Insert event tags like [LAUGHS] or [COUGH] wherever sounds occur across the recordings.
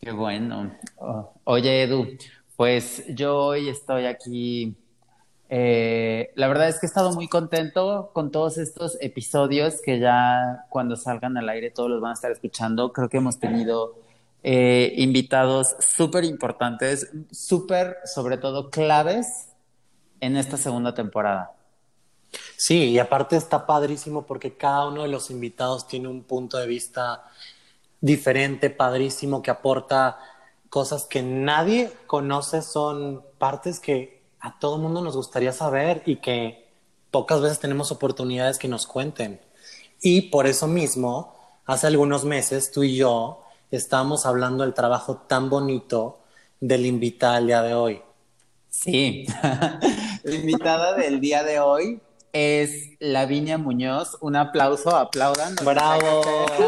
Qué bueno. Oh, Oye Edu, pues yo hoy estoy aquí. eh, la verdad es que he estado muy contento con todos estos episodios que ya cuando salgan al aire todos los van a estar escuchando. Creo que hemos tenido eh, invitados súper importantes, súper, sobre todo, claves en esta segunda temporada. Sí, y aparte está padrísimo porque cada uno de los invitados tiene un punto de vista diferente, padrísimo, que aporta cosas que nadie conoce, son partes que a todo mundo nos gustaría saber y que pocas veces tenemos oportunidades que nos cuenten. Y por eso mismo, hace algunos meses tú y yo estábamos hablando del trabajo tan bonito del invitado el día de hoy. Sí, [LAUGHS] la invitada del día de hoy es Lavinia Muñoz. Un aplauso, aplaudan. ¡Bravo! [LAUGHS]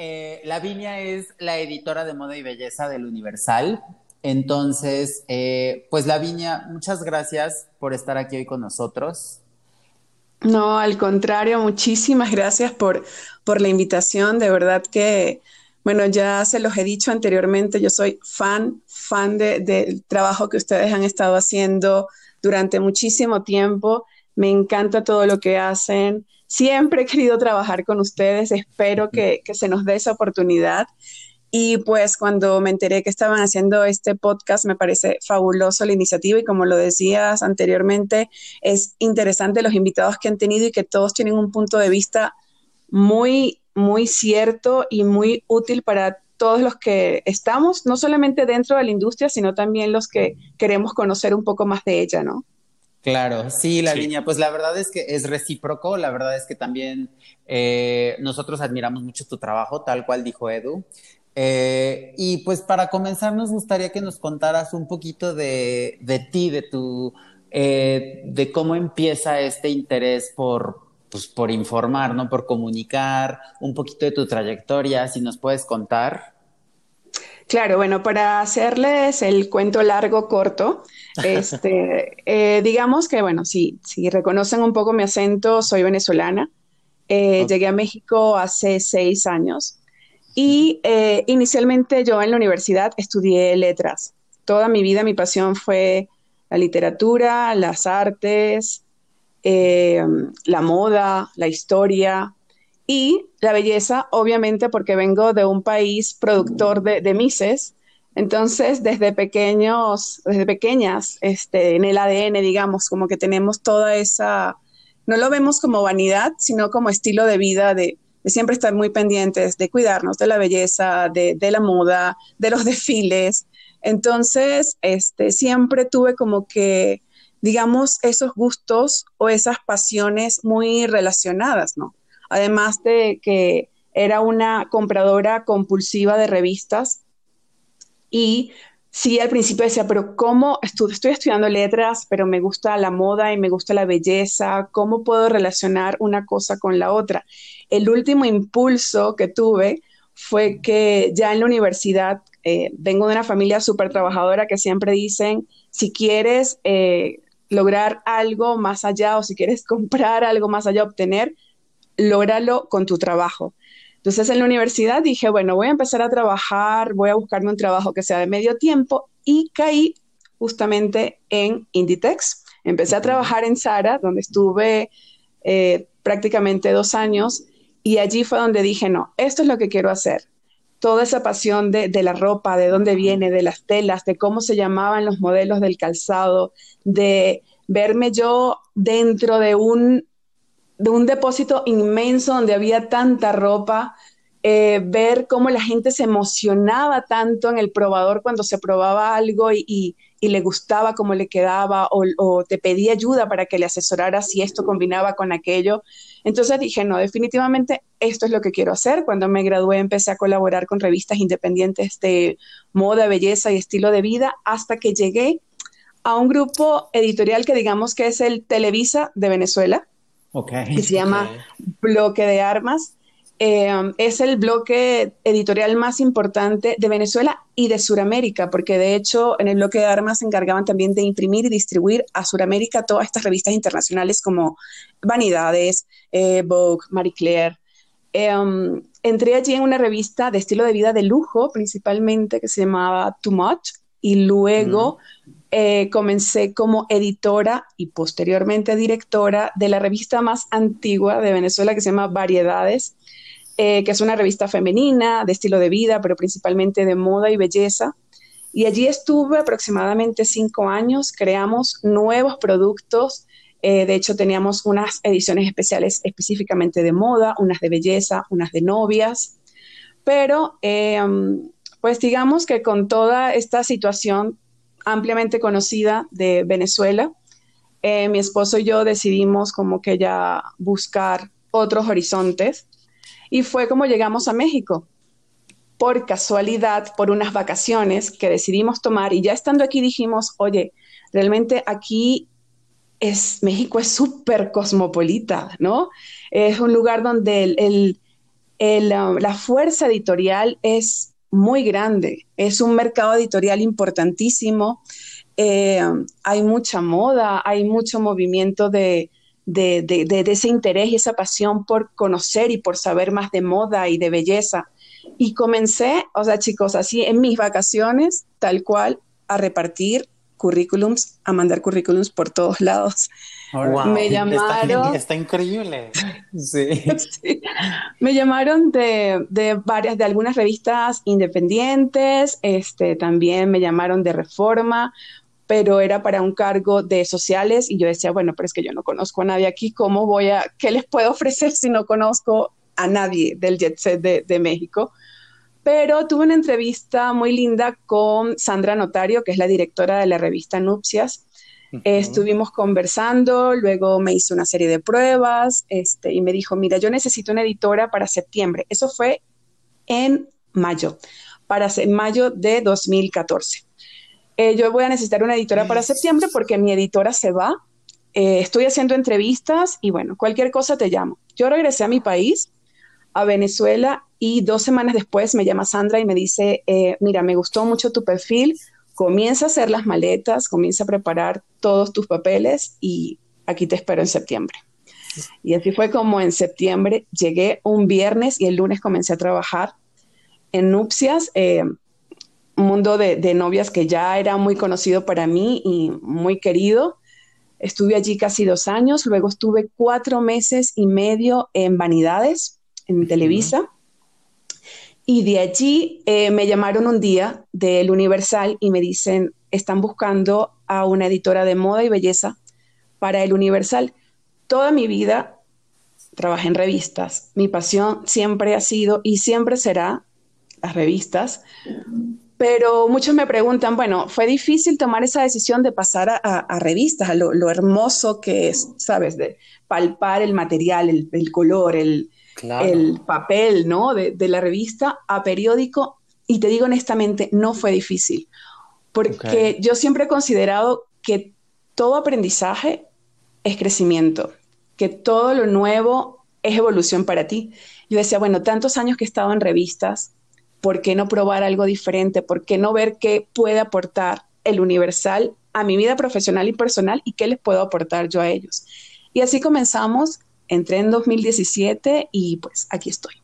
Eh, Lavinia es la editora de moda y belleza del Universal. Entonces, eh, pues Lavinia, muchas gracias por estar aquí hoy con nosotros. No, al contrario, muchísimas gracias por, por la invitación. De verdad que, bueno, ya se los he dicho anteriormente, yo soy fan, fan de- del trabajo que ustedes han estado haciendo durante muchísimo tiempo. Me encanta todo lo que hacen. Siempre he querido trabajar con ustedes. Espero que, que se nos dé esa oportunidad. Y pues cuando me enteré que estaban haciendo este podcast, me parece fabuloso la iniciativa y como lo decías anteriormente, es interesante los invitados que han tenido y que todos tienen un punto de vista muy, muy cierto y muy útil para todos los que estamos, no solamente dentro de la industria, sino también los que queremos conocer un poco más de ella, ¿no? Claro, sí, Lavinia, pues la verdad es que es recíproco, la verdad es que también eh, nosotros admiramos mucho tu trabajo, tal cual dijo Edu. Eh, y pues para comenzar nos gustaría que nos contaras un poquito de, de ti, de tu, eh, de cómo empieza este interés por, pues, por informar, ¿no? Por comunicar, un poquito de tu trayectoria, si nos puedes contar. Claro, bueno, para hacerles el cuento largo, corto, [LAUGHS] este, eh, digamos que, bueno, si, si reconocen un poco mi acento, soy venezolana. Eh, Ok. llegué a México hace seis años y eh, inicialmente yo en la universidad estudié letras. Toda mi vida mi pasión fue la literatura, las artes, eh, la moda, la historia y la belleza, obviamente porque vengo de un país productor de, de mises. Entonces, desde pequeños, desde pequeñas, este, en el ADN, digamos, como que tenemos toda esa, no lo vemos como vanidad, sino como estilo de vida de, de siempre estar muy pendientes, de cuidarnos de la belleza, de, de la moda, de los [LAUGHS] desfiles. Entonces, este, siempre tuve como que, digamos, esos gustos o esas pasiones muy relacionadas, ¿no? Además de que era una compradora compulsiva de revistas y sí, al principio decía, pero ¿cómo estu- estoy estudiando letras, pero me gusta la moda y me gusta la belleza? ¿Cómo puedo relacionar una cosa con la otra? El último impulso que tuve fue que ya en la universidad, eh, vengo de una familia súper trabajadora que siempre dicen, si quieres eh, lograr algo más allá o si quieres [LAUGHS] comprar algo más allá, obtener, lógralo con tu trabajo. Entonces en la universidad dije, bueno, voy a empezar a trabajar, voy a buscarme un trabajo que sea de medio tiempo y caí justamente en Inditex. Empecé a trabajar en Zara, donde estuve eh, prácticamente dos años y allí fue donde dije, no, esto es lo que quiero hacer. Toda esa pasión de, de la ropa, de dónde viene, de las telas, de cómo se llamaban los modelos del calzado, de verme yo dentro de un de un depósito inmenso donde había tanta ropa, eh, ver cómo la gente se emocionaba tanto en el probador cuando se probaba algo y, y- y le gustaba cómo le quedaba o, te pedía ayuda para que le asesorara si esto combinaba con aquello. Entonces dije, no, definitivamente esto es lo que quiero hacer. Cuando me gradué empecé a colaborar con revistas independientes de moda, belleza y estilo de vida hasta que llegué a un grupo editorial que digamos que es el Televisa de Venezuela, okay. que se llama Bloque de Armas. Eh, es el bloque editorial más importante de Venezuela y de Sudamérica, porque de hecho en el bloque de armas se encargaban también de imprimir y distribuir a Sudamérica todas estas revistas internacionales como Vanidades, eh, Vogue, Marie Claire. Em, entré allí en una revista de estilo de vida de lujo, principalmente, que se llamaba Too Much, y luego eh, comencé como editora y posteriormente directora de la revista más antigua de Venezuela que se llama Variedades, eh, que es una revista femenina de estilo de vida, pero principalmente de moda y belleza. Y allí estuve aproximadamente cinco años, creamos nuevos productos. Eh, de hecho, teníamos unas ediciones especiales específicamente de moda, unas de belleza, unas de novias. Pero, eh, pues digamos que con toda esta situación ampliamente conocida de Venezuela, mi esposo y yo decidimos como que ya buscar otros horizontes y fue como llegamos a México. Por casualidad, por unas vacaciones que decidimos tomar y ya estando aquí dijimos, oye, realmente aquí es, México es súper cosmopolita, ¿no? Es un lugar donde el, um, la fuerza editorial es muy grande, es un mercado editorial importantísimo, eh, hay mucha moda, hay mucho movimiento de, de, ese interés y esa pasión por conocer y por saber más de moda y de belleza. Y comencé, o sea, chicos, así en mis vacaciones, tal cual, a repartir currículums, a mandar currículums por todos lados. Me llamaron. Está, increíble. Sí. Me llamaron de, de, varias, de algunas revistas independientes, este, también me llamaron de Reforma, pero era para un cargo de sociales y yo decía, bueno, pero es que yo no conozco a nadie aquí, ¿cómo voy a, qué les puedo ofrecer si no conozco a nadie del Jet Set de, México? Pero tuve una entrevista muy linda con Sandra Notario, que es la directora de la revista Nupcias. estuvimos conversando, luego me hizo una serie de pruebas este, y me dijo, mira, yo necesito una editora para septiembre. Eso fue en mayo, para mayo de 2014. Eh, yo voy a necesitar una editora para septiembre porque mi editora se va. Eh, estoy haciendo entrevistas y bueno, cualquier cosa te llamo. Yo regresé a mi país, a Venezuela, y dos semanas después me llama Sandra y me dice, eh, mira, me gustó mucho tu perfil, comienza a hacer las maletas, comienza a preparar todos tus papeles y aquí te espero en septiembre. Y así fue como en septiembre llegué un viernes y el lunes comencé a trabajar en nupcias mundo de, novias que ya era muy conocido para mí y muy querido. Estuve allí casi dos años, luego estuve cuatro meses y medio en Vanidades, en Televisa. Y de allí eh, me llamaron un día del Universal y me dicen, están buscando a una editora de moda y belleza para el Universal. Toda mi vida trabajé en revistas. Mi pasión siempre ha sido y siempre será las revistas, pero muchos me preguntan, bueno, fue difícil tomar esa decisión de pasar a, revistas, a lo, hermoso que es, ¿sabes? De palpar el material, el, color, el, papel, ¿no? De, la revista a periódico. Y te digo honestamente, no fue difícil, porque yo siempre he considerado que todo aprendizaje es crecimiento, que todo lo nuevo es evolución para ti. Yo decía, bueno, tantos años que he estado en revistas, ¿por qué no probar algo diferente? ¿Por qué no ver qué puede aportar el universal a mi vida profesional y personal y qué les puedo aportar yo a ellos? Y así comenzamos, entré en 2017 y pues aquí estoy.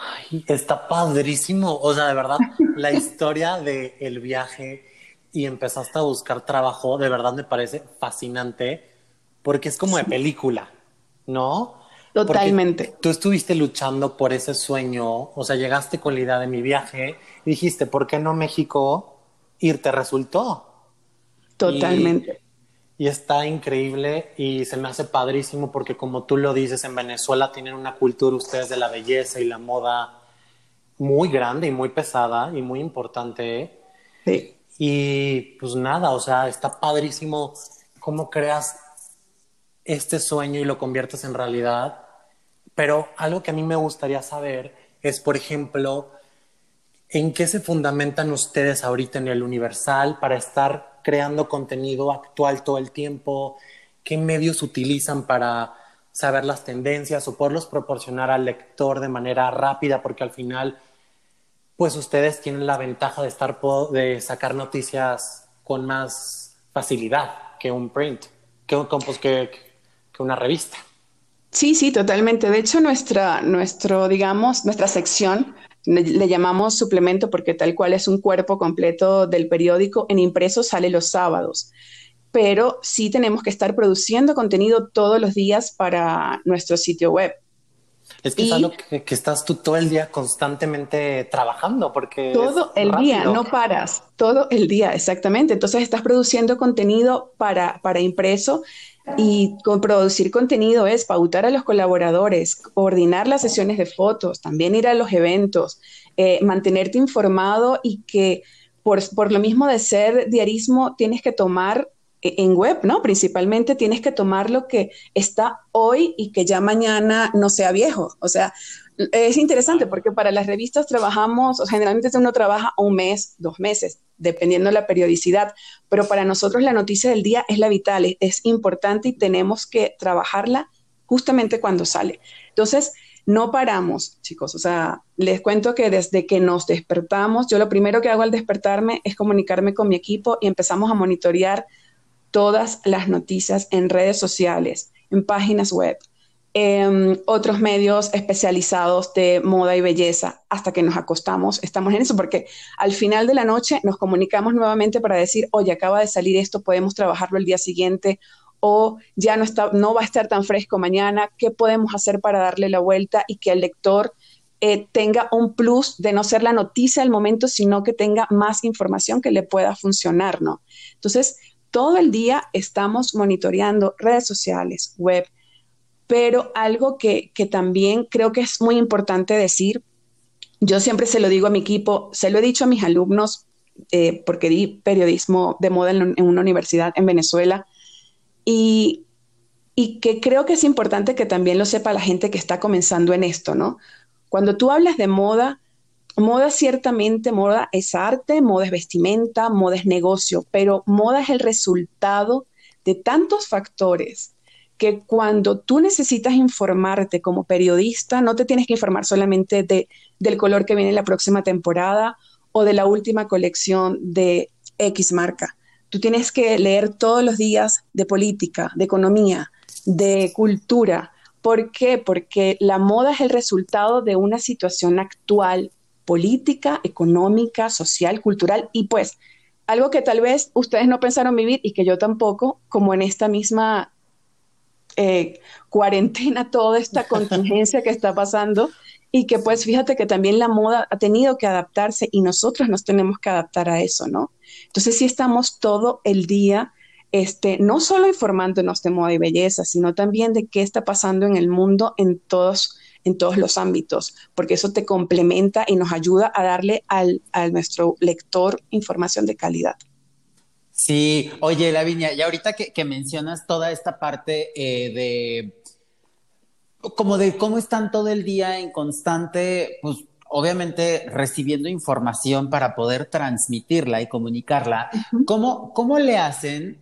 Ay, está padrísimo, o sea, de verdad, la historia del el viaje y empezaste a buscar trabajo, de verdad me parece fascinante, porque es como de película, ¿no? Totalmente. tú estuviste luchando por ese sueño, o sea, llegaste con la idea de mi viaje y dijiste, ¿por qué no México irte resultó? Totalmente. Y, está increíble y se me hace padrísimo porque como tú lo dices, en Venezuela tienen una cultura ustedes de la belleza y la moda muy grande y muy pesada y muy importante. Sí. Y pues nada, o sea, está padrísimo cómo creas este sueño y lo conviertes en realidad. Pero algo que a mí me gustaría saber es, por ejemplo, ¿en qué se fundamentan ustedes ahorita en el Universal para estar creando contenido actual todo el tiempo? ¿Qué medios utilizan para saber las tendencias o poderlos proporcionar al lector de manera rápida? Porque al final pues ustedes tienen la ventaja de estar de sacar noticias con más facilidad que un print, que, un, que, que una revista. Sí, sí, totalmente. De hecho, nuestra, nuestro, digamos, nuestra sección le, llamamos suplemento porque tal cual es un cuerpo completo del periódico. En impreso sale los sábados, pero sí tenemos que estar produciendo contenido todos los días para nuestro sitio web. Es que es algo que, estás tú todo el día constantemente trabajando porque... Todo el día, no paras, todo el día, exactamente. Entonces estás produciendo contenido para, para impreso y con producir contenido es pautar a los colaboradores, coordinar las sesiones de fotos, también ir a los eventos, eh, mantenerte informado y que por, por lo mismo de ser diarismo tienes que tomar en web, ¿no? Principalmente tienes que tomar lo que está hoy y que ya mañana no sea viejo. O sea, es interesante porque para las revistas trabajamos, generalmente uno trabaja un mes, dos meses, dependiendo de la periodicidad, pero para nosotros la noticia del día es la vital, es importante y tenemos que trabajarla justamente cuando sale. Entonces, no paramos, chicos. O sea, les cuento que desde que nos despertamos, yo lo primero que hago al despertarme es comunicarme con mi equipo y empezamos a monitorear todas las noticias en redes sociales, en páginas web, en otros medios especializados de moda y belleza, hasta que nos acostamos, estamos en eso, porque al final de la noche nos comunicamos nuevamente para decir, oye, acaba de salir esto, podemos trabajarlo el día siguiente, o ya no, está, no va a estar tan fresco mañana, ¿qué podemos hacer para darle la vuelta y que el lector eh, tenga un plus de no ser la noticia del momento, sino que tenga más información que le pueda funcionar, ¿no? Entonces, todo el día estamos monitoreando redes sociales, web, pero algo que, también creo que es muy importante decir, yo siempre se lo digo a mi equipo, se lo he dicho a mis alumnos, eh, porque di periodismo de moda en, una universidad en Venezuela, y, y que creo que es importante que también lo sepa la gente que está comenzando en esto, ¿no? Cuando tú hablas de moda, Moda ciertamente, moda es arte, moda es vestimenta, moda es negocio, pero moda es el resultado de tantos factores que cuando tú necesitas informarte como periodista, no te tienes que informar solamente de, del color que viene en la próxima temporada o de la última colección de X marca. Tú tienes que leer todos los días de política, de economía, de cultura. ¿Por qué? Porque la moda es el resultado de una situación actual política, económica, social, cultural y pues algo que tal vez ustedes no pensaron vivir y que yo tampoco, como en esta misma eh, cuarentena, toda esta [LAUGHS] contingencia que está pasando y que pues fíjate que también la moda ha tenido que adaptarse y nosotros nos tenemos que adaptar a eso, ¿no? Entonces sí estamos todo el día, este, no solo informándonos de moda y belleza, sino también de qué está pasando en el mundo en todos en todos los ámbitos, porque eso te complementa y nos ayuda a darle al, a nuestro lector información de calidad. Sí, oye, Lavinia, y ahorita que, mencionas toda esta parte eh, de como de cómo están todo el día en constante, pues obviamente recibiendo información para poder transmitirla y comunicarla, ¿cómo, ¿cómo le hacen?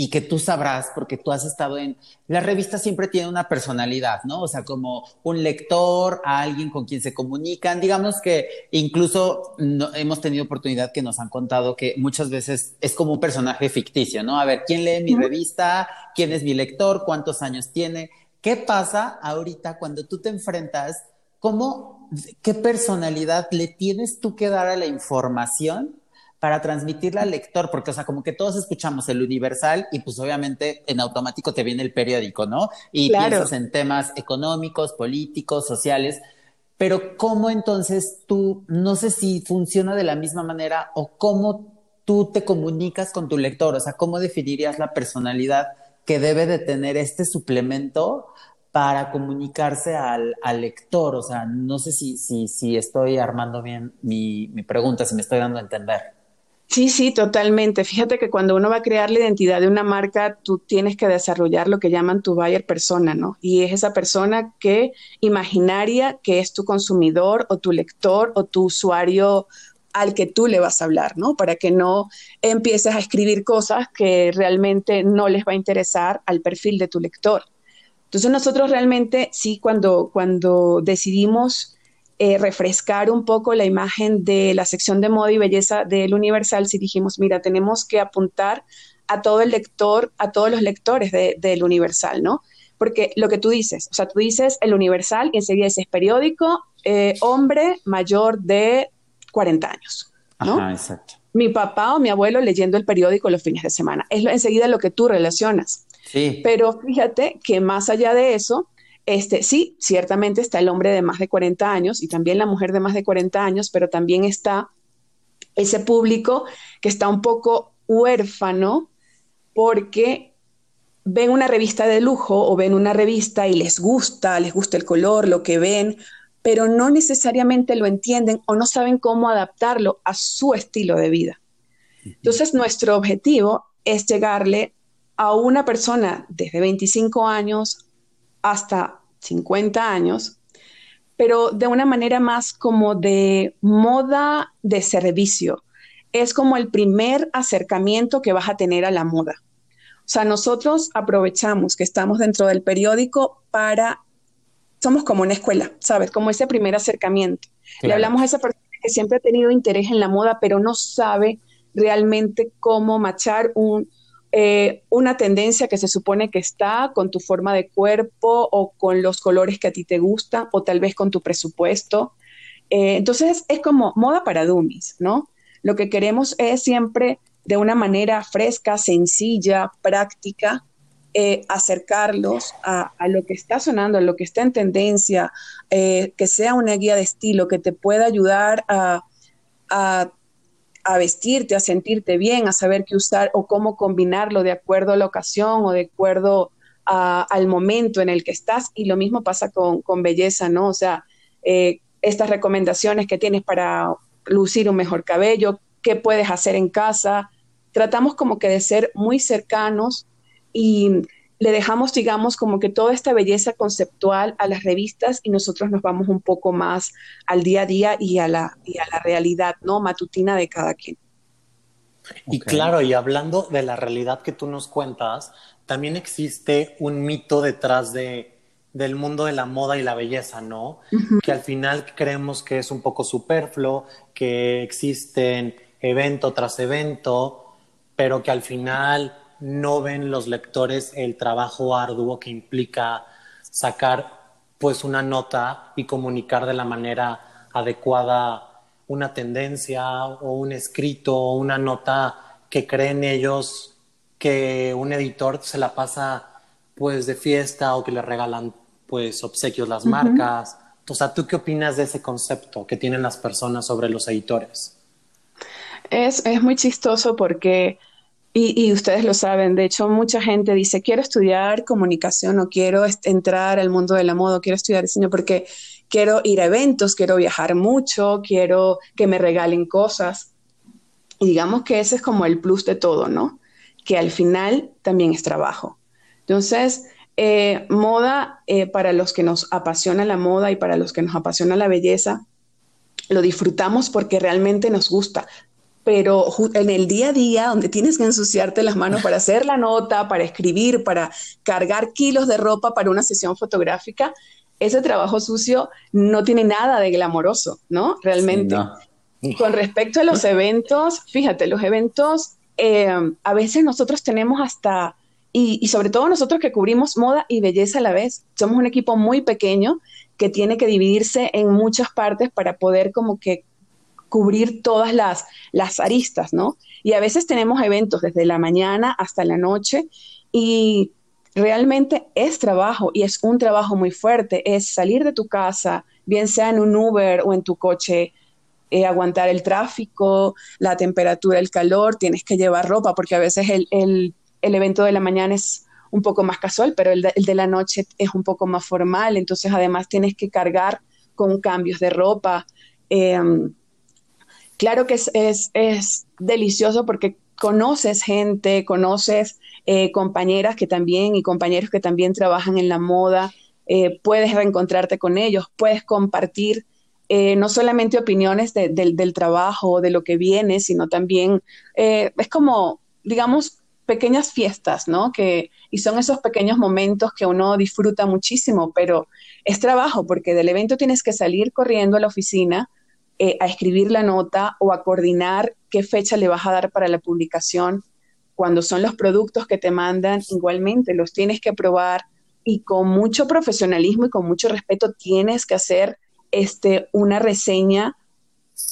Y que tú sabrás, porque tú has estado en... La revista siempre tiene una personalidad, ¿no? O sea, como un lector, alguien con quien se comunican. Digamos que incluso hemos tenido oportunidad que nos han contado que muchas veces es como un personaje ficticio, ¿no? A ver, ¿quién lee mi revista? ¿Quién es mi lector? ¿Cuántos años tiene? ¿Qué pasa ahorita cuando tú te enfrentas? ¿Cómo, qué personalidad le tienes tú que dar a la información para transmitirla al lector, porque, o sea, como que todos escuchamos el universal y pues obviamente en automático te viene el periódico, ¿no? Y piensas en temas económicos, políticos, sociales, pero ¿cómo entonces tú, no sé si funciona de la misma manera o cómo tú te comunicas con tu lector, o sea, ¿cómo definirías la personalidad que debe de tener este suplemento para comunicarse al, lector. O sea, no sé si, si, si estoy armando bien mi, mi pregunta, si me estoy dando a entender. Sí, sí, totalmente. Fíjate que cuando uno va a crear la identidad de una marca, tú tienes que desarrollar lo que llaman tu buyer persona, ¿no? Y es esa persona que imaginaria que es tu consumidor o tu lector o tu usuario al que tú le vas a hablar, ¿no? Para que no empieces a escribir cosas que realmente no les va a interesar al perfil de tu lector. Entonces nosotros realmente sí, cuando, cuando decidimos eh, refrescar un poco la imagen de la sección de moda y belleza del Universal, si dijimos, mira, tenemos que apuntar a todo el lector, a todos los lectores del Universal, ¿no? Porque lo que tú dices, o sea, tú dices el Universal y enseguida dices periódico, eh, hombre mayor de 40 años, ¿no? Ajá, exacto. Mi papá o mi abuelo leyendo el periódico los fines de semana. Es enseguida lo que tú relacionas. Sí. Pero fíjate que más allá de eso, este, sí, ciertamente está el hombre de más de 40 años y también la mujer de más de 40 años, pero también está ese público que está un poco huérfano porque ven una revista de lujo o ven una revista y les gusta, les gusta el color, lo que ven, pero no necesariamente lo entienden o no saben cómo adaptarlo a su estilo de vida. Entonces, nuestro objetivo es llegarle a una persona desde 25 años hasta 50 años, pero de una manera más como de moda de servicio. Es como el primer acercamiento que vas a tener a la moda. O sea, nosotros aprovechamos que estamos dentro del periódico para, somos como una escuela, ¿sabes? Como ese primer acercamiento. Le hablamos a esa persona que siempre ha tenido interés en la moda, pero no sabe realmente cómo machar un, eh, una tendencia que se supone que está con tu forma de cuerpo o con los colores que a ti te gustan o tal vez con tu presupuesto. Eh, entonces es como moda para dummies, ¿no? Lo que queremos es siempre de una manera fresca, sencilla, práctica, eh, acercarlos a, lo que está sonando, a lo que está en tendencia, que sea una guía de estilo que te pueda ayudar a, a a vestirte, a sentirte bien, a saber qué usar o cómo combinarlo de acuerdo a la ocasión o de acuerdo al momento en el que estás. Y lo mismo pasa con, belleza, ¿no? O sea, eh, estas recomendaciones que tienes para lucir un mejor cabello, qué puedes hacer en casa. Tratamos como que de ser muy cercanos y le dejamos, digamos, como que toda esta belleza conceptual a las revistas y nosotros nos vamos un poco más al día a día y a la, y a la realidad, ¿no? Matutina de cada quien. Y claro, y hablando de la realidad que tú nos cuentas, también existe un mito detrás de, del mundo de la moda y la belleza, ¿no? Que al final creemos que es un poco superfluo, que existen evento tras evento, pero que al final no ven los lectores el trabajo arduo que implica sacar pues una nota y comunicar de la manera adecuada una tendencia o un escrito o una nota que creen ellos que un editor se la pasa pues de fiesta o que le regalan pues obsequios las marcas. O sea, ¿tú qué opinas de ese concepto que tienen las personas sobre los editores? Es, es muy chistoso porque y, ustedes lo saben, de hecho mucha gente dice, quiero estudiar comunicación o quiero entrar al mundo de la moda, quiero estudiar diseño porque quiero ir a eventos, quiero viajar mucho, quiero que me regalen cosas. Y digamos que ese es como el plus de todo, ¿no? Que al final también es trabajo. Entonces, eh, moda, eh, para los que nos apasiona la moda y para los que nos apasiona la belleza, lo disfrutamos porque realmente nos gusta pero en el día a día, donde tienes que ensuciarte las manos para hacer la nota, para escribir, para cargar kilos de ropa para una sesión fotográfica, ese trabajo sucio no tiene nada de glamoroso, ¿no? Realmente. Con respecto a los eventos, fíjate, los eventos, eh, a veces nosotros tenemos hasta, y, y sobre todo nosotros que cubrimos moda y belleza a la vez, somos un equipo muy pequeño que tiene que dividirse en muchas partes para poder como que cubrir todas las, las aristas, ¿no? Y a veces tenemos eventos desde la mañana hasta la noche y realmente es trabajo y es un trabajo muy fuerte, es salir de tu casa, bien sea en un Uber o en tu coche, eh, aguantar el tráfico, la temperatura, el calor, tienes que llevar ropa porque a veces el, el, el evento de la mañana es un poco más casual, pero el de, la noche es un poco más formal, entonces además tienes que cargar con cambios de ropa. Em, claro que es, es, delicioso porque conoces gente, conoces eh, compañeras que también y compañeros que también trabajan en la moda, eh, puedes reencontrarte con ellos, puedes compartir eh, no solamente opiniones del trabajo, de lo que viene, sino también es como, digamos, pequeñas fiestas, ¿no? Que, y son esos pequeños momentos que uno disfruta muchísimo, pero es trabajo porque del evento tienes que salir corriendo a la oficina eh, a escribir la nota o a coordinar qué fecha le vas a dar para la publicación. Cuando son los productos que te mandan, igualmente los tienes que probar y con mucho profesionalismo y con mucho respeto tienes que hacer este, una reseña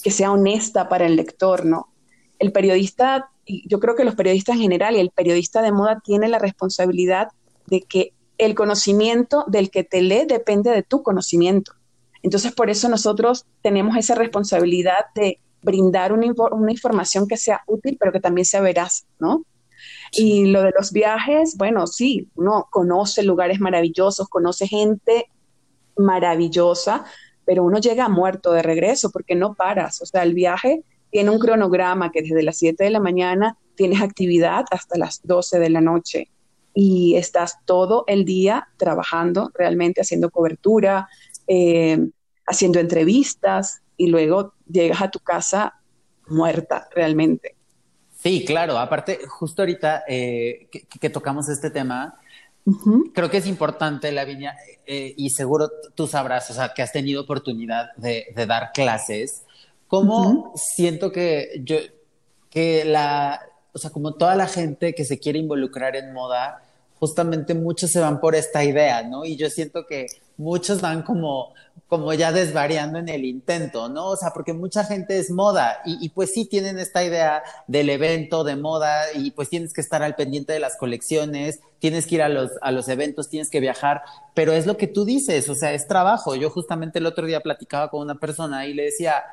que sea honesta para el lector, ¿no? El periodista yo creo que los periodistas en general y el periodista de moda tiene la responsabilidad de que el conocimiento del que te lee depende de tu conocimiento. Entonces, por eso nosotros tenemos esa responsabilidad de brindar una, información que sea útil, pero que también sea veraz, ¿no? Y lo de los viajes, bueno, sí, uno conoce lugares maravillosos, conoce gente maravillosa, pero uno llega muerto de regreso porque no paras. O sea, el viaje tiene un cronograma que desde las 7 de la mañana tienes actividad hasta las 12 de la noche y estás todo el día trabajando, realmente haciendo cobertura, eh, haciendo entrevistas y luego llegas a tu casa muerta realmente. Sí, claro. Aparte, justo ahorita eh, que, tocamos este tema, creo que es importante, Lavinia, eh, y seguro tú sabrás, o sea, que has tenido oportunidad de, de dar clases ¿Cómo siento que yo, que la, o sea, como toda la gente que se quiere involucrar en moda, justamente muchos se van por esta idea, ¿no? Y yo siento que muchos van como, como ya desvariando en el intento, ¿no? O sea, porque mucha gente es moda y, y, pues sí tienen esta idea del evento de moda y pues tienes que estar al pendiente de las colecciones, tienes que ir a los, a los eventos, tienes que viajar, pero es lo que tú dices, o sea, es trabajo. Yo justamente el otro día platicaba con una persona y le decía,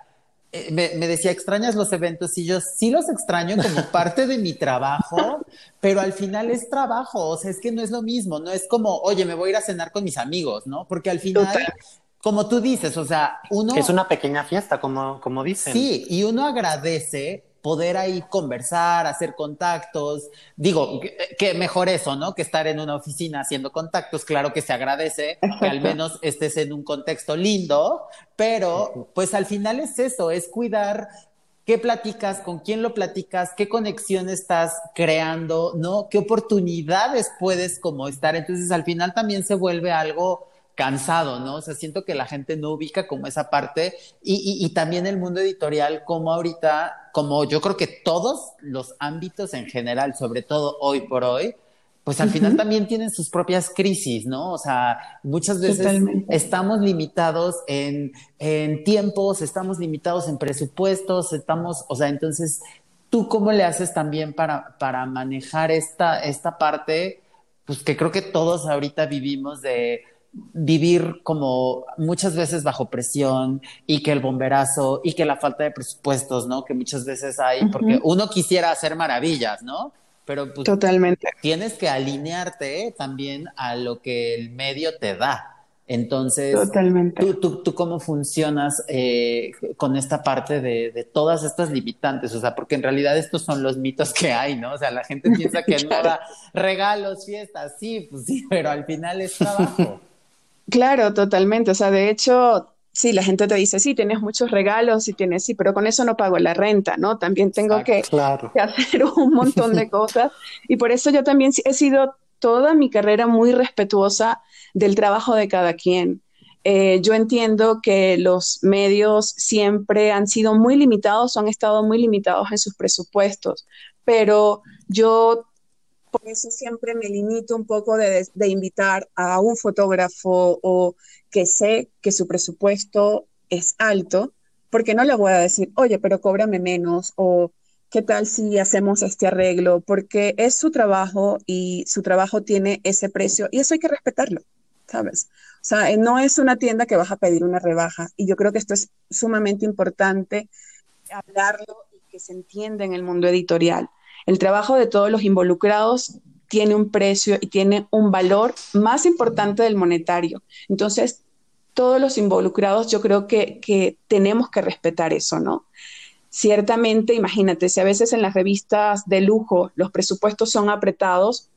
eh, me, decía, ¿extrañas los eventos? Y yo sí los extraño como [LAUGHS] parte de mi trabajo, pero al final es trabajo, o sea, es que no es lo mismo, no es como, oye, me voy a ir a cenar con mis amigos, ¿no? Porque al final, como tú dices, o sea, uno... Es una pequeña fiesta, como, como dicen. Sí, y uno agradece poder ahí conversar, hacer contactos. Digo, que, mejor eso, ¿no? Que estar en una oficina haciendo contactos. Claro que se agradece que al menos estés en un contexto lindo, pero pues al final es eso, es cuidar qué platicas, con quién lo platicas, qué conexión estás creando, ¿no? ¿Qué oportunidades puedes como estar? Entonces al final también se vuelve algo cansado, ¿no? O sea, siento que la gente no ubica como esa parte y, y, también el mundo editorial como ahorita, como yo creo que todos los ámbitos en general, sobre todo hoy por hoy, pues al final también tienen sus propias crisis, ¿no? O sea, muchas veces estamos limitados en, en tiempos, estamos limitados en presupuestos, estamos, o sea, entonces, ¿tú cómo le haces también para, para manejar esta, esta parte? Pues que creo que todos ahorita vivimos de vivir como muchas veces bajo presión y que el bomberazo y que la falta de presupuestos, ¿no? Que muchas veces hay, porque uno quisiera hacer maravillas, ¿no? Pero pues, Totalmente. tienes que alinearte también a lo que el medio te da. Entonces, ¿tú, tú, tú cómo funcionas eh, con esta parte de, de, todas estas limitantes? O sea, porque en realidad estos son los mitos que hay, ¿no? O sea, la gente piensa que [LAUGHS] no da regalos, fiestas, sí, pues sí, pero al final es trabajo. [LAUGHS] Claro, totalmente. O sea, de hecho, sí, la gente te dice, sí, tienes muchos regalos y tienes, sí, pero con eso no pago la renta, ¿no? También tengo que, hacer un montón de [LAUGHS] cosas. Y por eso yo también he sido toda mi carrera muy respetuosa del trabajo de cada quien. Eh, yo entiendo que los medios siempre han sido muy limitados, han estado muy limitados en sus presupuestos, pero yo por eso siempre me limito un poco de, invitar a un fotógrafo o que sé que su presupuesto es alto, porque no le voy a decir, oye, pero cóbrame menos o qué tal si hacemos este arreglo, porque es su trabajo y su trabajo tiene ese precio y eso hay que respetarlo, ¿sabes? O sea, no es una tienda que vas a pedir una rebaja y yo creo que esto es sumamente importante hablarlo y que se entienda en el mundo editorial. El trabajo de todos los involucrados tiene un precio y tiene un valor más importante del monetario. Entonces, todos los involucrados yo creo que, que tenemos que respetar eso, ¿no? Ciertamente, imagínate, si a veces en las revistas de lujo los presupuestos son apretados,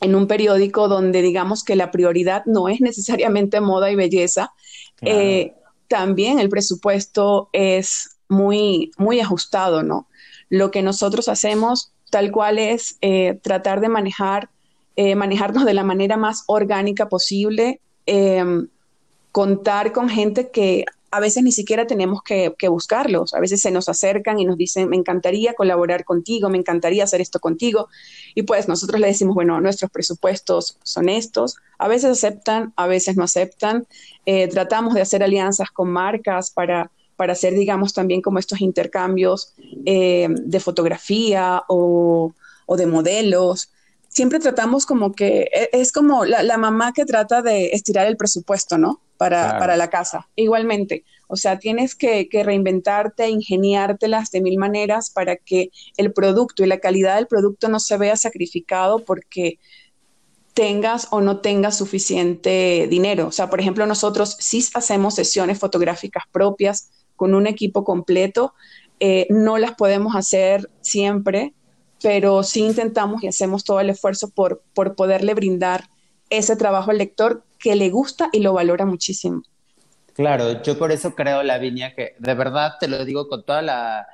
en un periódico donde digamos que la prioridad no es necesariamente moda y belleza, eh, también el presupuesto es muy, muy ajustado, ¿no? Lo que nosotros hacemos tal cual es eh, tratar de manejar, eh, manejarnos de la manera más orgánica posible, em, contar con gente que a veces ni siquiera tenemos que, buscarlos, a veces se nos acercan y nos dicen, me encantaría colaborar contigo, me encantaría hacer esto contigo, y pues nosotros le decimos, bueno, nuestros presupuestos son estos, a veces aceptan, a veces no aceptan, eh, tratamos de hacer alianzas con marcas para, para hacer, digamos, también como estos intercambios eh, de fotografía o, de modelos, siempre tratamos como que e, es como la, mamá que trata de estirar el presupuesto, ¿no? para, la casa. Igualmente, o sea, tienes que, reinventarte, ingeniártelas de mil maneras para que el producto y la calidad del producto no se vea sacrificado porque tengas o no tengas suficiente dinero. O sea, por ejemplo, nosotros sí hacemos sesiones fotográficas propias con un equipo completo. Eh, no las podemos hacer siempre, pero sí intentamos y hacemos todo el esfuerzo por, por poderle brindar ese trabajo al lector que le gusta y lo valora muchísimo. Claro, yo por eso creo, Lavinia, que de verdad te lo digo con toda la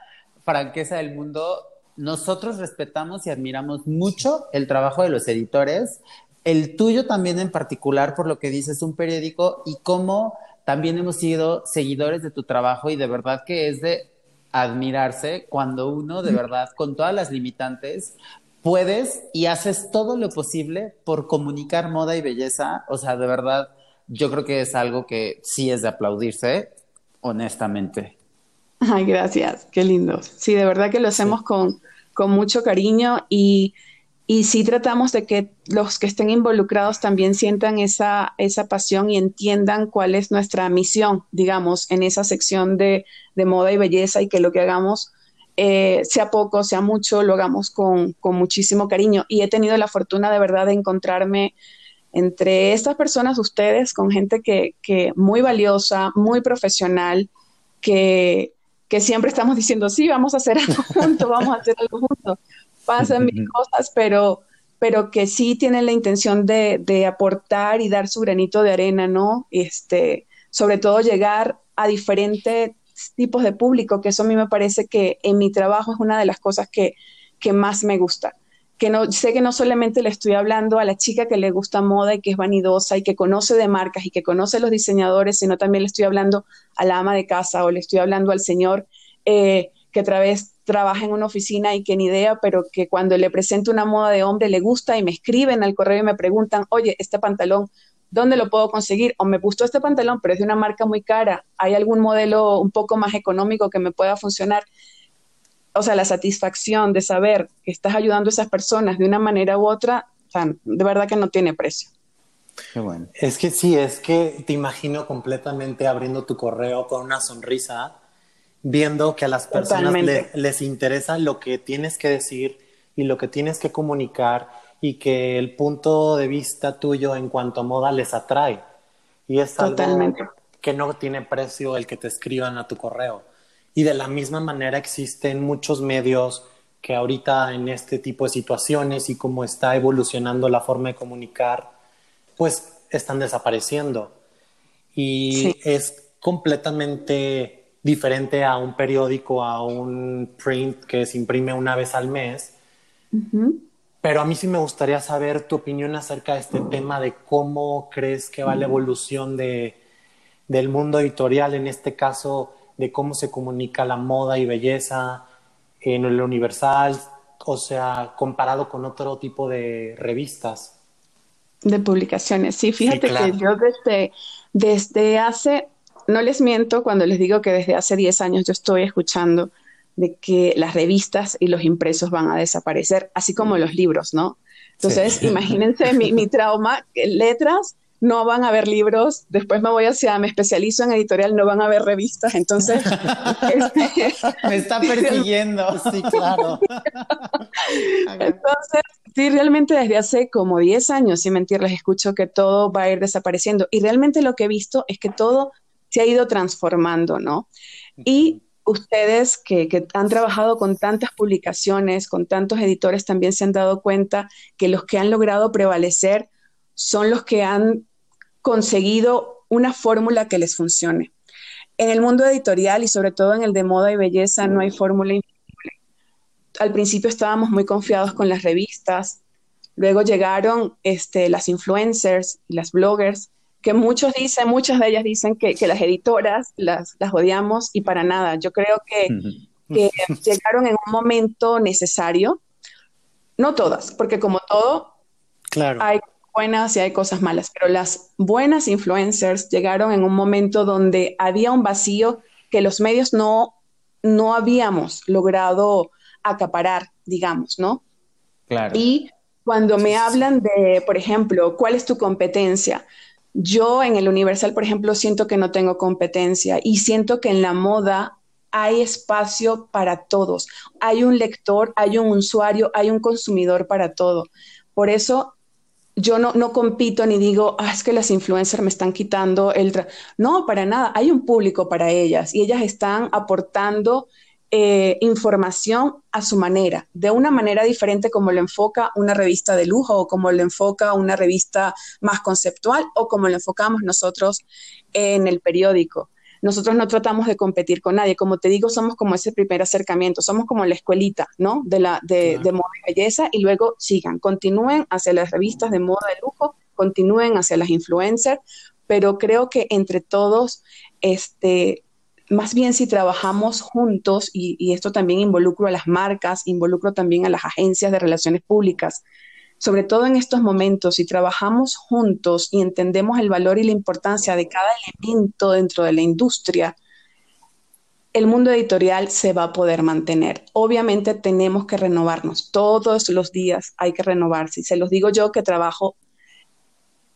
franqueza del mundo, nosotros respetamos y admiramos mucho el trabajo de los editores, el tuyo también en particular, por lo que dices, un periódico y cómo también hemos sido seguidores de tu trabajo y de verdad que es de admirarse cuando uno de verdad, con todas las limitantes, puedes y haces todo lo posible por comunicar moda y belleza. O sea, de verdad, yo creo que es algo que sí es de aplaudirse, honestamente. Ay, gracias, qué lindo. Sí, de verdad que lo hacemos con, con mucho cariño y, y sí tratamos de que los que estén involucrados también sientan esa, esa pasión y entiendan cuál es nuestra misión, digamos, en esa sección de, de moda y belleza y que lo que hagamos eh, sea poco, sea mucho, lo hagamos con, muchísimo cariño. Y he tenido la fortuna de verdad de encontrarme entre estas personas, ustedes, con gente que, que muy valiosa, muy profesional, que, que, siempre estamos diciendo, sí, vamos a hacer algo juntos, vamos a hacer algo juntos. Pasan mil cosas, pero, pero que sí tienen la intención de, de aportar y dar su granito de arena, ¿no? Este, sobre todo llegar a diferentes tipos de público, que eso a mí me parece que en mi trabajo es una de las cosas que, que más me gusta. Que no, sé que no solamente le estoy hablando a la chica que le gusta moda y que es vanidosa y que conoce de marcas y que conoce los diseñadores, sino también le estoy hablando a la ama de casa o le estoy hablando al señor eh, que otra vez trabaja en una oficina y que ni idea, pero que cuando le presento una moda de hombre le gusta y me escriben al correo y me preguntan, oye, este pantalón ¿dónde lo puedo conseguir? O me gustó este pantalón, pero es de una marca muy cara, ¿hay algún modelo un poco más económico que me pueda funcionar? O sea, la satisfacción de saber que estás ayudando a esas personas de una manera u otra, de verdad que no tiene precio. Qué bueno. Es que sí, es que te imagino completamente abriendo tu correo con una sonrisa, viendo que a las personas les interesa lo que tienes que decir y lo que tienes que comunicar y que el punto de vista tuyo en cuanto a moda les atrae. Y es Totalmente. algo que no tiene precio el que te escriban a tu correo. Y de la misma manera existen muchos medios que ahorita en este tipo de situaciones y como está evolucionando la forma de comunicar, pues están desapareciendo. Y es completamente diferente a un periódico, a un print que se imprime una vez al mes. Pero a mí sí me gustaría saber tu opinión acerca de este tema de cómo crees que va la evolución de, del mundo editorial, en este caso, de cómo se comunica la moda y belleza en el universal, o sea, comparado con otro tipo de revistas. De publicaciones, sí, fíjate que yo desde, desde hace, no les miento cuando les digo que desde hace 10 años yo estoy escuchando de que las revistas y los impresos van a desaparecer, así como los libros, ¿no? Entonces, imagínense mi, mi, trauma, letras, no van a haber libros, después me voy hacia, me especializo en editorial, no van a haber revistas, entonces... [LAUGHS] Me está [LAUGHS] persiguiendo. sí, claro. entonces, sí, realmente desde hace como 10 años, sin mentirles, escucho que todo va a ir desapareciendo y realmente lo que he visto es que todo se ha ido transformando, ¿no? Y ustedes que, han trabajado con tantas publicaciones, con tantos editores, también se han dado cuenta que los que han logrado prevalecer son los que han conseguido una fórmula que les funcione. En el mundo editorial y sobre todo en el de moda y belleza no hay fórmula Al principio estábamos muy confiados con las revistas, luego llegaron este, las influencers y las bloggers que muchos dicen, muchas de ellas dicen que, las editoras las, las, odiamos y para nada. Yo creo que, [LAUGHS] llegaron en un momento necesario, no todas, porque como todo, claro. hay buenas y hay cosas malas, pero las buenas influencers llegaron en un momento donde había un vacío que los medios no, no habíamos logrado acaparar, digamos, ¿no? Claro. Y cuando me hablan de, por ejemplo, ¿cuál es tu competencia? Yo en el Universal, por ejemplo, siento que no tengo competencia y siento que en la moda hay espacio para todos. Hay un lector, hay un usuario, hay un consumidor para todo. Por eso yo no, no compito ni digo, ah, es que las influencers me están quitando el... no, para nada, hay un público para ellas y ellas están aportando eh, información a su manera, de una manera diferente como lo enfoca una revista de lujo o como lo enfoca una revista más conceptual o como lo enfocamos nosotros en el periódico. Nosotros no tratamos de competir con nadie, como te digo, somos como ese primer acercamiento, somos como la escuelita, ¿no? De, la, de, de moda y belleza y luego sigan, continúen hacia las revistas de moda de lujo, continúen hacia las influencers, pero creo que entre todos, este, más bien si trabajamos juntos, y, esto también involucro a las marcas, involucro también a las agencias de relaciones públicas, sobre todo en estos momentos, si trabajamos juntos y entendemos el valor y la importancia de cada elemento dentro de la industria, el mundo editorial se va a poder mantener. Obviamente tenemos que renovarnos, todos los días hay que renovarse. Y se los digo yo que trabajo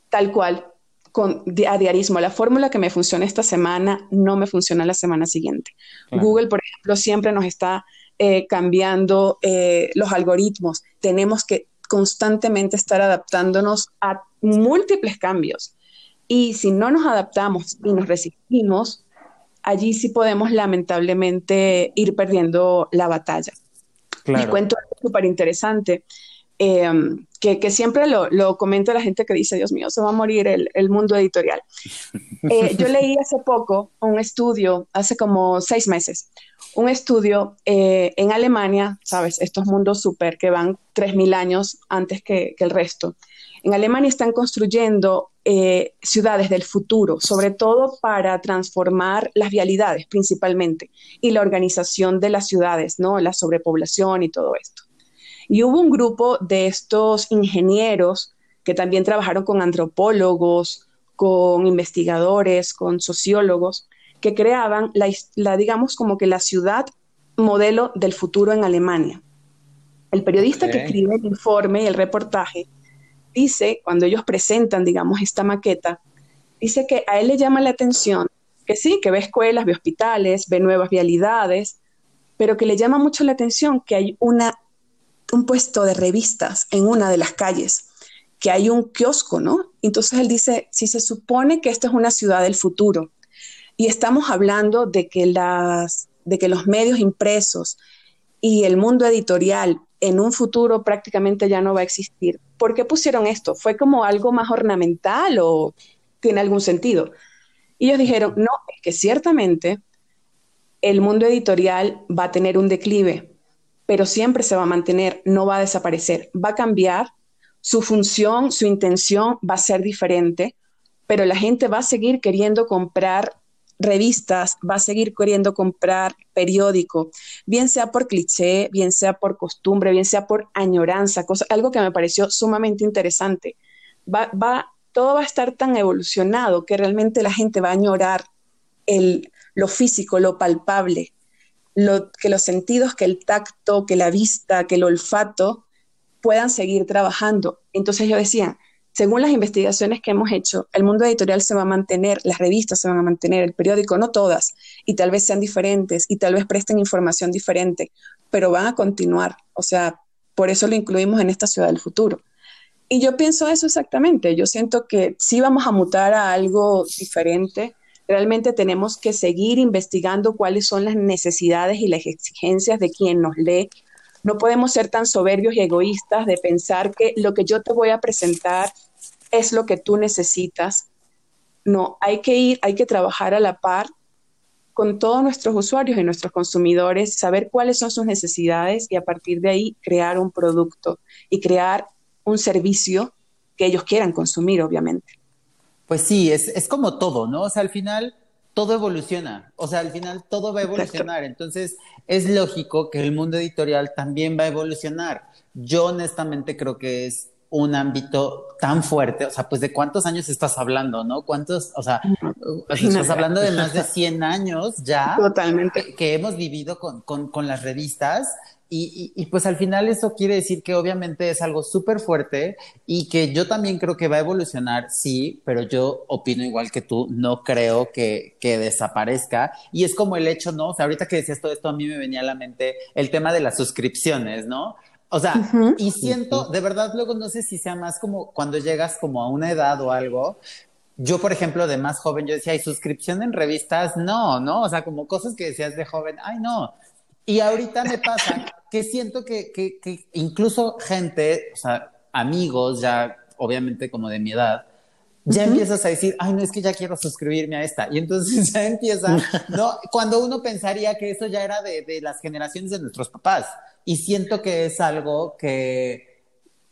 tal cual con, a diarismo. La fórmula que me funciona esta semana no me funciona la semana siguiente. Google, por ejemplo, siempre nos está eh, cambiando eh, los algoritmos. Tenemos que constantemente estar adaptándonos a múltiples cambios. Y si no nos adaptamos y nos resistimos, allí sí podemos lamentablemente ir perdiendo la batalla. Claro. Les cuento algo súper interesante. Em, que, siempre lo, lo, comenta la gente que dice, Dios mío, se va a morir el, mundo editorial. [LAUGHS] Eh, yo leí hace poco un estudio, hace como seis meses, un estudio eh, en Alemania, sabes, estos mundos súper que van 3.000 años antes que, el resto. En Alemania están construyendo eh, ciudades del futuro, sobre todo para transformar las vialidades principalmente y la organización de las ciudades, ¿no? La sobrepoblación y todo esto. Y hubo un grupo de estos ingenieros que también trabajaron con antropólogos, con investigadores, con sociólogos, que creaban la, digamos, como que la ciudad modelo del futuro en Alemania. El periodista que escribe el informe y el reportaje dice, cuando ellos presentan, digamos, esta maqueta, dice que a él le llama la atención que sí, que ve escuelas, ve hospitales, ve nuevas vialidades, pero que le llama mucho la atención que hay una un puesto de revistas en una de las calles, que hay un kiosco, ¿no? Entonces él dice, si se supone que esta es una ciudad del futuro y estamos hablando de que, las, de que los medios impresos y el mundo editorial en un futuro prácticamente ya no va a existir, ¿por qué pusieron esto? ¿Fue como algo más ornamental o tiene algún sentido? Y ellos dijeron, no, es que ciertamente el mundo editorial va a tener un declive, pero siempre se va a mantener, no va a desaparecer, va a cambiar, su función, su intención va a ser diferente, pero la gente va a seguir queriendo comprar revistas, va a seguir queriendo comprar periódico, bien sea por cliché, bien sea por costumbre, bien sea por añoranza, cosa, algo que me pareció sumamente interesante. Va, va, todo va a estar tan evolucionado que realmente la gente va a añorar el, lo físico, lo palpable, que los sentidos, que el tacto, que la vista, que el olfato puedan seguir trabajando. Entonces yo decía, según las investigaciones que hemos hecho, el mundo editorial se va a mantener, las revistas se van a mantener, el periódico no todas, y tal vez sean diferentes, y tal vez presten información diferente, pero van a continuar. O sea, por eso lo incluimos en esta ciudad del futuro. Y yo pienso eso exactamente. Yo siento que si vamos a mutar a algo diferente. Realmente tenemos que seguir investigando cuáles son las necesidades y las exigencias de quien nos lee. No podemos ser tan soberbios y egoístas de pensar que lo que yo te voy a presentar es lo que tú necesitas. No, hay que ir, hay que trabajar a la par con todos nuestros usuarios y nuestros consumidores, saber cuáles son sus necesidades y a partir de ahí crear un producto y crear un servicio que ellos quieran consumir, obviamente. Pues sí, es, es como todo, ¿no? O sea, al final todo evoluciona, o sea, al final todo va a evolucionar, entonces es lógico que el mundo editorial también va a evolucionar. Yo honestamente creo que es un ámbito tan fuerte, o sea, pues de cuántos años estás hablando, ¿no? ¿Cuántos, o sea, estás hablando de más de 100 años ya Totalmente. Que, hemos vivido con, con, con las revistas y, y, pues al final eso quiere decir que obviamente es algo súper fuerte y que yo también creo que va a evolucionar, sí, pero yo opino igual que tú, no creo que, que desaparezca. Y es como el hecho, ¿no? O sea, ahorita que decías todo esto, a mí me venía a la mente el tema de las suscripciones, ¿no? O sea, y siento, de verdad, luego no sé si sea más como cuando llegas como a una edad o algo. Yo, por ejemplo, de más joven, yo decía, ¿hay suscripción en revistas? No, ¿no? O sea, como cosas que decías de joven, ay, no. Y ahorita me pasa que siento que, que, que incluso gente, o sea, amigos ya, obviamente como de mi edad, ya empiezas a decir, ay, no es que ya quiero suscribirme a esta. Y entonces [LAUGHS] ya empieza, ¿no? Cuando uno pensaría que eso ya era de, de las generaciones de nuestros papás. Y siento que es algo que,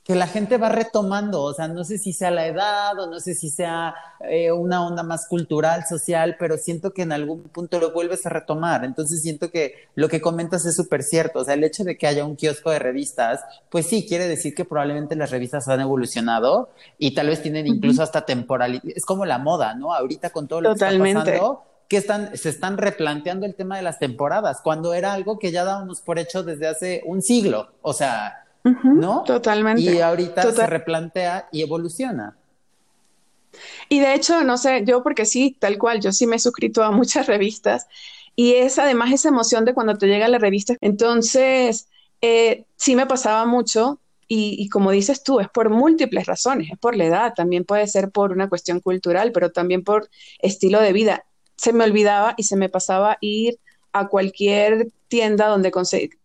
que la gente va retomando, o sea, no sé si sea la edad o no sé si sea eh, una onda más cultural, social, pero siento que en algún punto lo vuelves a retomar. Entonces siento que lo que comentas es súper cierto, o sea, el hecho de que haya un kiosco de revistas, pues sí, quiere decir que probablemente las revistas han evolucionado y tal vez tienen incluso hasta temporalidad, es como la moda, ¿no? Ahorita con todo lo que está pasando que están, se están replanteando el tema de las temporadas, cuando era algo que ya dábamos por hecho desde hace un siglo. O sea, ¿no? Totalmente. Y ahorita se replantea y evoluciona. Y de hecho, no sé, yo porque sí, tal cual, yo sí me he suscrito a muchas [LAUGHS] revistas y es además esa emoción de cuando te llega la revista. Entonces, eh, sí me pasaba mucho y, y, como dices tú, es por múltiples razones, es por la edad, también puede ser por una cuestión cultural, pero también por estilo de vida. Se me olvidaba y se me pasaba ir a cualquier tienda donde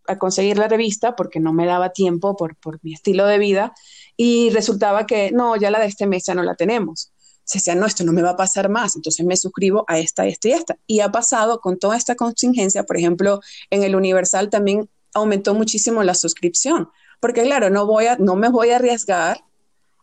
a conseguir la revista porque no me daba tiempo por, por mi estilo de vida y resultaba que no, ya la de este mes ya no la tenemos. Se decía, no, esto no me va a pasar más, entonces me suscribo a esta, esta y esta. Y ha pasado con toda esta contingencia, por ejemplo, en el Universal también aumentó muchísimo la suscripción, porque claro, no, voy a, no me voy a arriesgar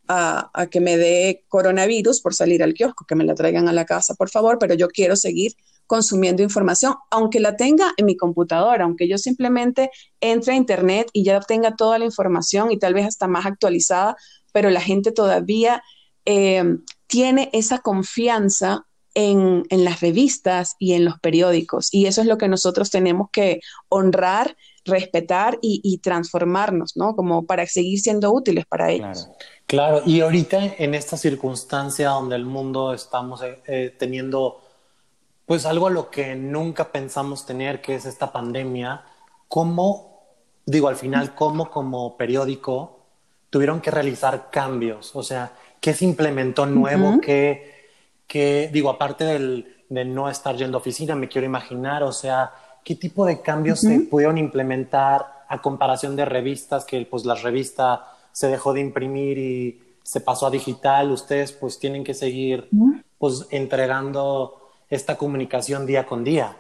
a, a, que me dé coronavirus por salir al kiosco, que me la traigan a la casa, por favor, pero yo quiero seguir consumiendo información, aunque la tenga en mi computadora, aunque yo simplemente entre a Internet y ya tenga toda la información y tal vez hasta más actualizada, pero la gente todavía eh, tiene esa confianza en, en, las revistas y en los periódicos. Y eso es lo que nosotros tenemos que honrar, respetar y, y transformarnos, ¿no? Como para seguir siendo útiles para ellos. Claro. Claro, y ahorita en esta circunstancia donde el mundo estamos eh, eh teniendo pues algo a lo que nunca pensamos tener, que es esta pandemia, ¿cómo, digo, al final, cómo como periódico tuvieron que realizar cambios? O sea, ¿qué se implementó nuevo? Uh -huh. ¿Qué, ¿Qué, digo, aparte del, de no estar yendo a oficina, me quiero imaginar, o sea, ¿qué tipo de cambios uh -huh. se pudieron implementar a comparación de revistas, que pues la revista se dejó de imprimir y se pasó a digital? Ustedes pues tienen que seguir uh -huh. pues entregando esta comunicación día con día.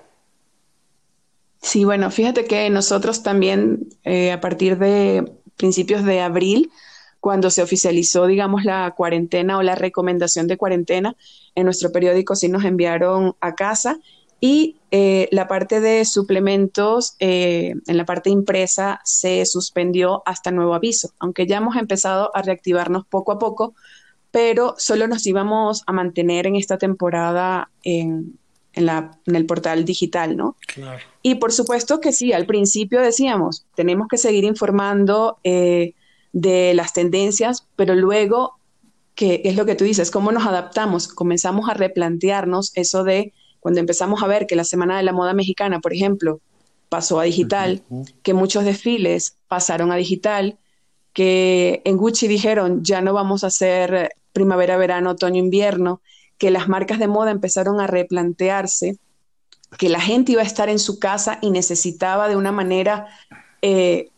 Sí, bueno, fíjate que nosotros también eh, a partir de principios de abril, cuando se oficializó, digamos, la cuarentena o la recomendación de cuarentena, en nuestro periódico sí nos enviaron a casa y eh, la parte de suplementos eh, en la parte impresa se suspendió hasta nuevo aviso, aunque ya hemos empezado a reactivarnos poco a poco, pero solo nos íbamos a mantener en esta temporada en, en, la, en el portal digital, ¿no? Claro. Y por supuesto que sí, al principio decíamos, tenemos que seguir informando eh, de las tendencias, pero luego que es lo que tú dices, cómo nos adaptamos, comenzamos a replantearnos eso de cuando empezamos a ver que la Semana de la Moda Mexicana, por ejemplo, pasó a digital, que muchos desfiles pasaron a digital, que en Gucci dijeron ya no vamos a hacer primavera, verano, otoño, invierno, que las marcas de moda empezaron a replantearse, que la gente iba a estar en su casa y necesitaba de una manera eh,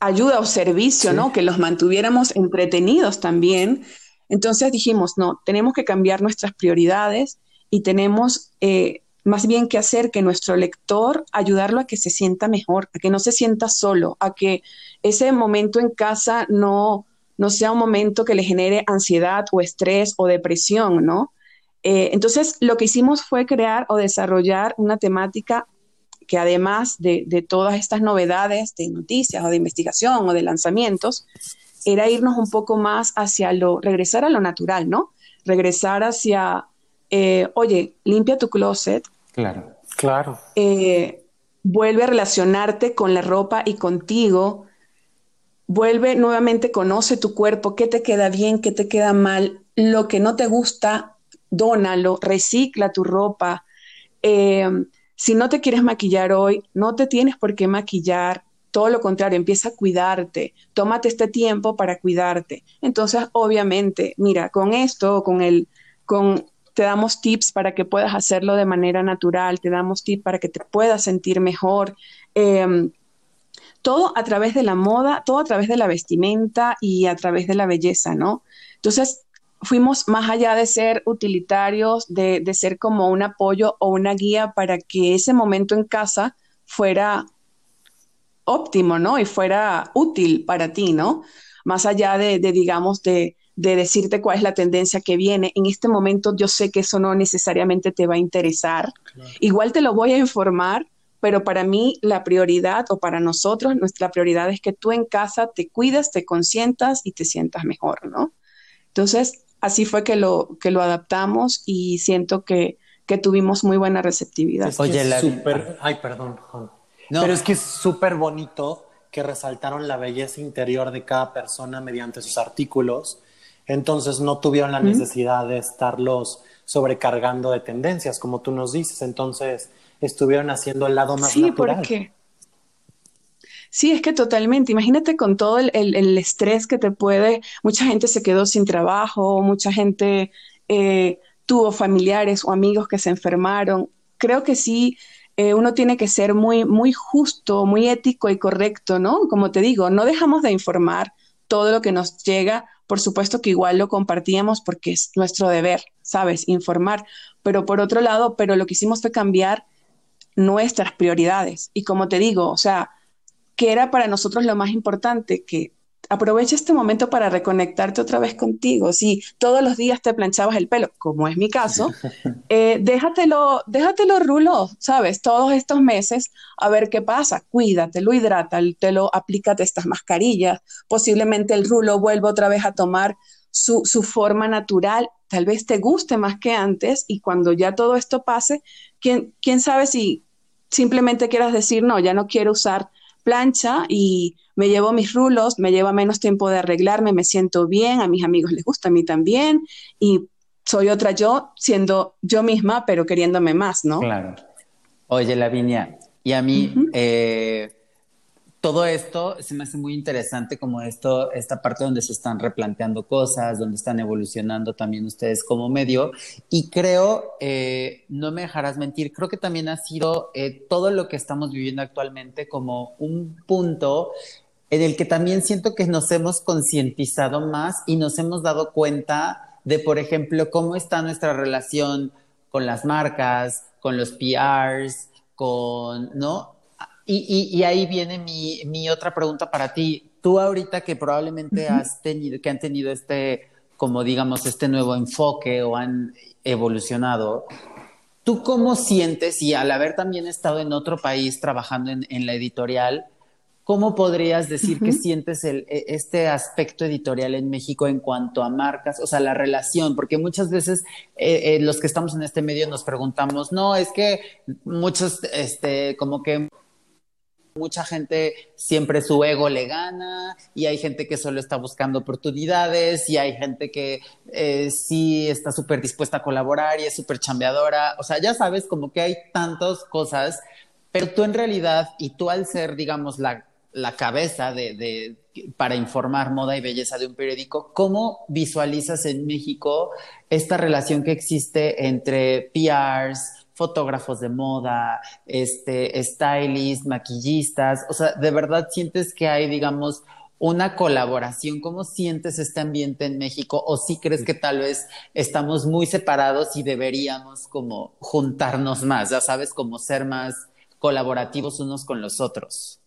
ayuda o servicio, ¿no? Que los mantuviéramos entretenidos también. Entonces dijimos, no, tenemos que cambiar nuestras prioridades y tenemos eh, más bien que hacer que nuestro lector, ayudarlo a que se sienta mejor, a que no se sienta solo, a que ese momento en casa no, no sea un momento que le genere ansiedad o estrés o depresión, ¿no? Eh, entonces, lo que hicimos fue crear o desarrollar una temática que además de, todas estas novedades de noticias o de investigación o de lanzamientos, era irnos un poco más hacia lo, regresar a lo natural, ¿no? Regresar hacia, eh, oye, limpia tu closet. Claro, claro. Eh, vuelve a relacionarte con la ropa y contigo. Vuelve nuevamente, conoce tu cuerpo, qué te queda bien, qué te queda mal, lo que no te gusta, dónalo, recicla tu ropa. Eh, si no te quieres maquillar hoy, no te tienes por qué maquillar. Todo lo contrario, empieza a cuidarte. Tómate este tiempo para cuidarte. Entonces, obviamente, mira, con esto, con el, con, te damos tips para que puedas hacerlo de manera natural, te damos tips para que te puedas sentir mejor. Em, todo a través de la moda, todo a través de la vestimenta y a través de la belleza, ¿no? Entonces, fuimos más allá de ser utilitarios, de, ser como un apoyo o una guía para que ese momento en casa fuera óptimo, ¿no? Y fuera útil para ti, ¿no? Más allá de, digamos, de, decirte cuál es la tendencia que viene. En este momento yo sé que eso no necesariamente te va a interesar. Igual te lo voy a informar, pero para mí la prioridad o para nosotros nuestra prioridad es que tú en casa te cuides, te consientas y te sientas mejor, ¿no? Entonces, así fue que lo, que lo adaptamos y siento que, que tuvimos muy buena receptividad. Oye, la super... Ay, perdón, Pero es que es súper bonito que resaltaron la belleza interior de cada persona mediante sus artículos. Entonces no tuvieron la necesidad de estarlos sobrecargando de tendencias, como tú nos dices. Entonces estuvieron haciendo el lado más natural. Sí, porque Sí, es que totalmente. Imagínate con todo el, estrés que te puede, mucha gente se quedó sin trabajo, mucha gente eh, tuvo familiares o amigos que se enfermaron. Creo que sí, eh, uno tiene que ser muy, muy justo, muy ético y correcto, ¿no? Como te digo, no dejamos de informar todo lo que nos llega. Por supuesto que igual lo compartíamos porque es nuestro deber, ¿sabes? Informar. Pero por otro lado, pero lo que hicimos fue cambiar nuestras prioridades. Y como te digo, o sea, que era para nosotros lo más importante, que aprovecha este momento para reconectarte otra vez contigo. Si todos los días te planchabas el pelo, como es mi caso, [LAUGHS] eh, déjatelo, déjatelo rulo, ¿sabes? Todos estos meses a ver qué pasa. Cuídatelo, hidrátalo, aplícate estas mascarillas. Posiblemente el rulo vuelva otra vez a tomar su, su forma natural. Tal vez te guste más que antes y cuando ya todo esto pase, ¿quién, quién sabe si simplemente quieras decir, no, ya no quiero usar plancha y me llevo mis rulos, me lleva menos tiempo de arreglarme, me siento bien, a mis amigos les gusta, a mí también, y soy otra yo siendo yo misma, pero queriéndome más, ¿no? Claro. Oye, Lavinia, y a mí, todo esto se me hace muy interesante como esto, esta parte donde se están replanteando cosas, donde están evolucionando también ustedes como medio. Y creo, eh, no me dejarás mentir, creo que también ha sido eh, todo lo que estamos viviendo actualmente como un punto en el que también siento que nos hemos concientizado más y nos hemos dado cuenta de, por ejemplo, cómo está nuestra relación con las marcas, con los PRs, con, ¿no? Y, ahí viene mi, otra pregunta para ti. Tú ahorita que probablemente has tenido, que han tenido este, como digamos, este nuevo enfoque o han evolucionado, ¿tú cómo sientes y al haber también estado en otro país trabajando en, la editorial, ¿cómo podrías decir que sientes el, e, este aspecto editorial en México en cuanto a marcas? O sea, la relación, porque muchas veces eh, eh, los que estamos en este medio nos preguntamos, no, es que muchos, este, como que mucha gente siempre su ego le gana y hay gente que solo está buscando oportunidades y hay gente que eh, sí está súper dispuesta a colaborar y es súper chambeadora. O sea, ya sabes, como que hay tantas cosas, pero tú en realidad, y tú al ser, digamos, la, la cabeza de, para informar moda y belleza de un periódico, ¿cómo visualizas en México esta relación que existe entre PRs, fotógrafos de moda, este, stylists, maquillistas, o sea, de verdad sientes que hay, digamos, una colaboración, ¿cómo sientes este ambiente en México? ¿O si sí crees que tal vez estamos muy separados y deberíamos como juntarnos más, ya sabes, como ser más colaborativos unos con los otros?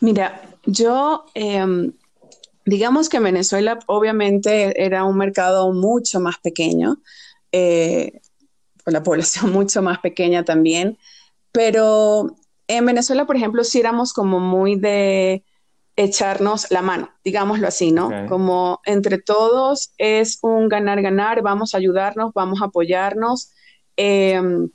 Mira, yo, eh, digamos que Venezuela obviamente era un mercado mucho más pequeño. Eh, la [LAUGHS] población mucho más pequeña también, pero en Venezuela, por ejemplo, sí éramos como muy de echarnos la mano, digámoslo así, ¿no? Como entre todos es un ganar-ganar, vamos a ayudarnos, vamos a apoyarnos. Em,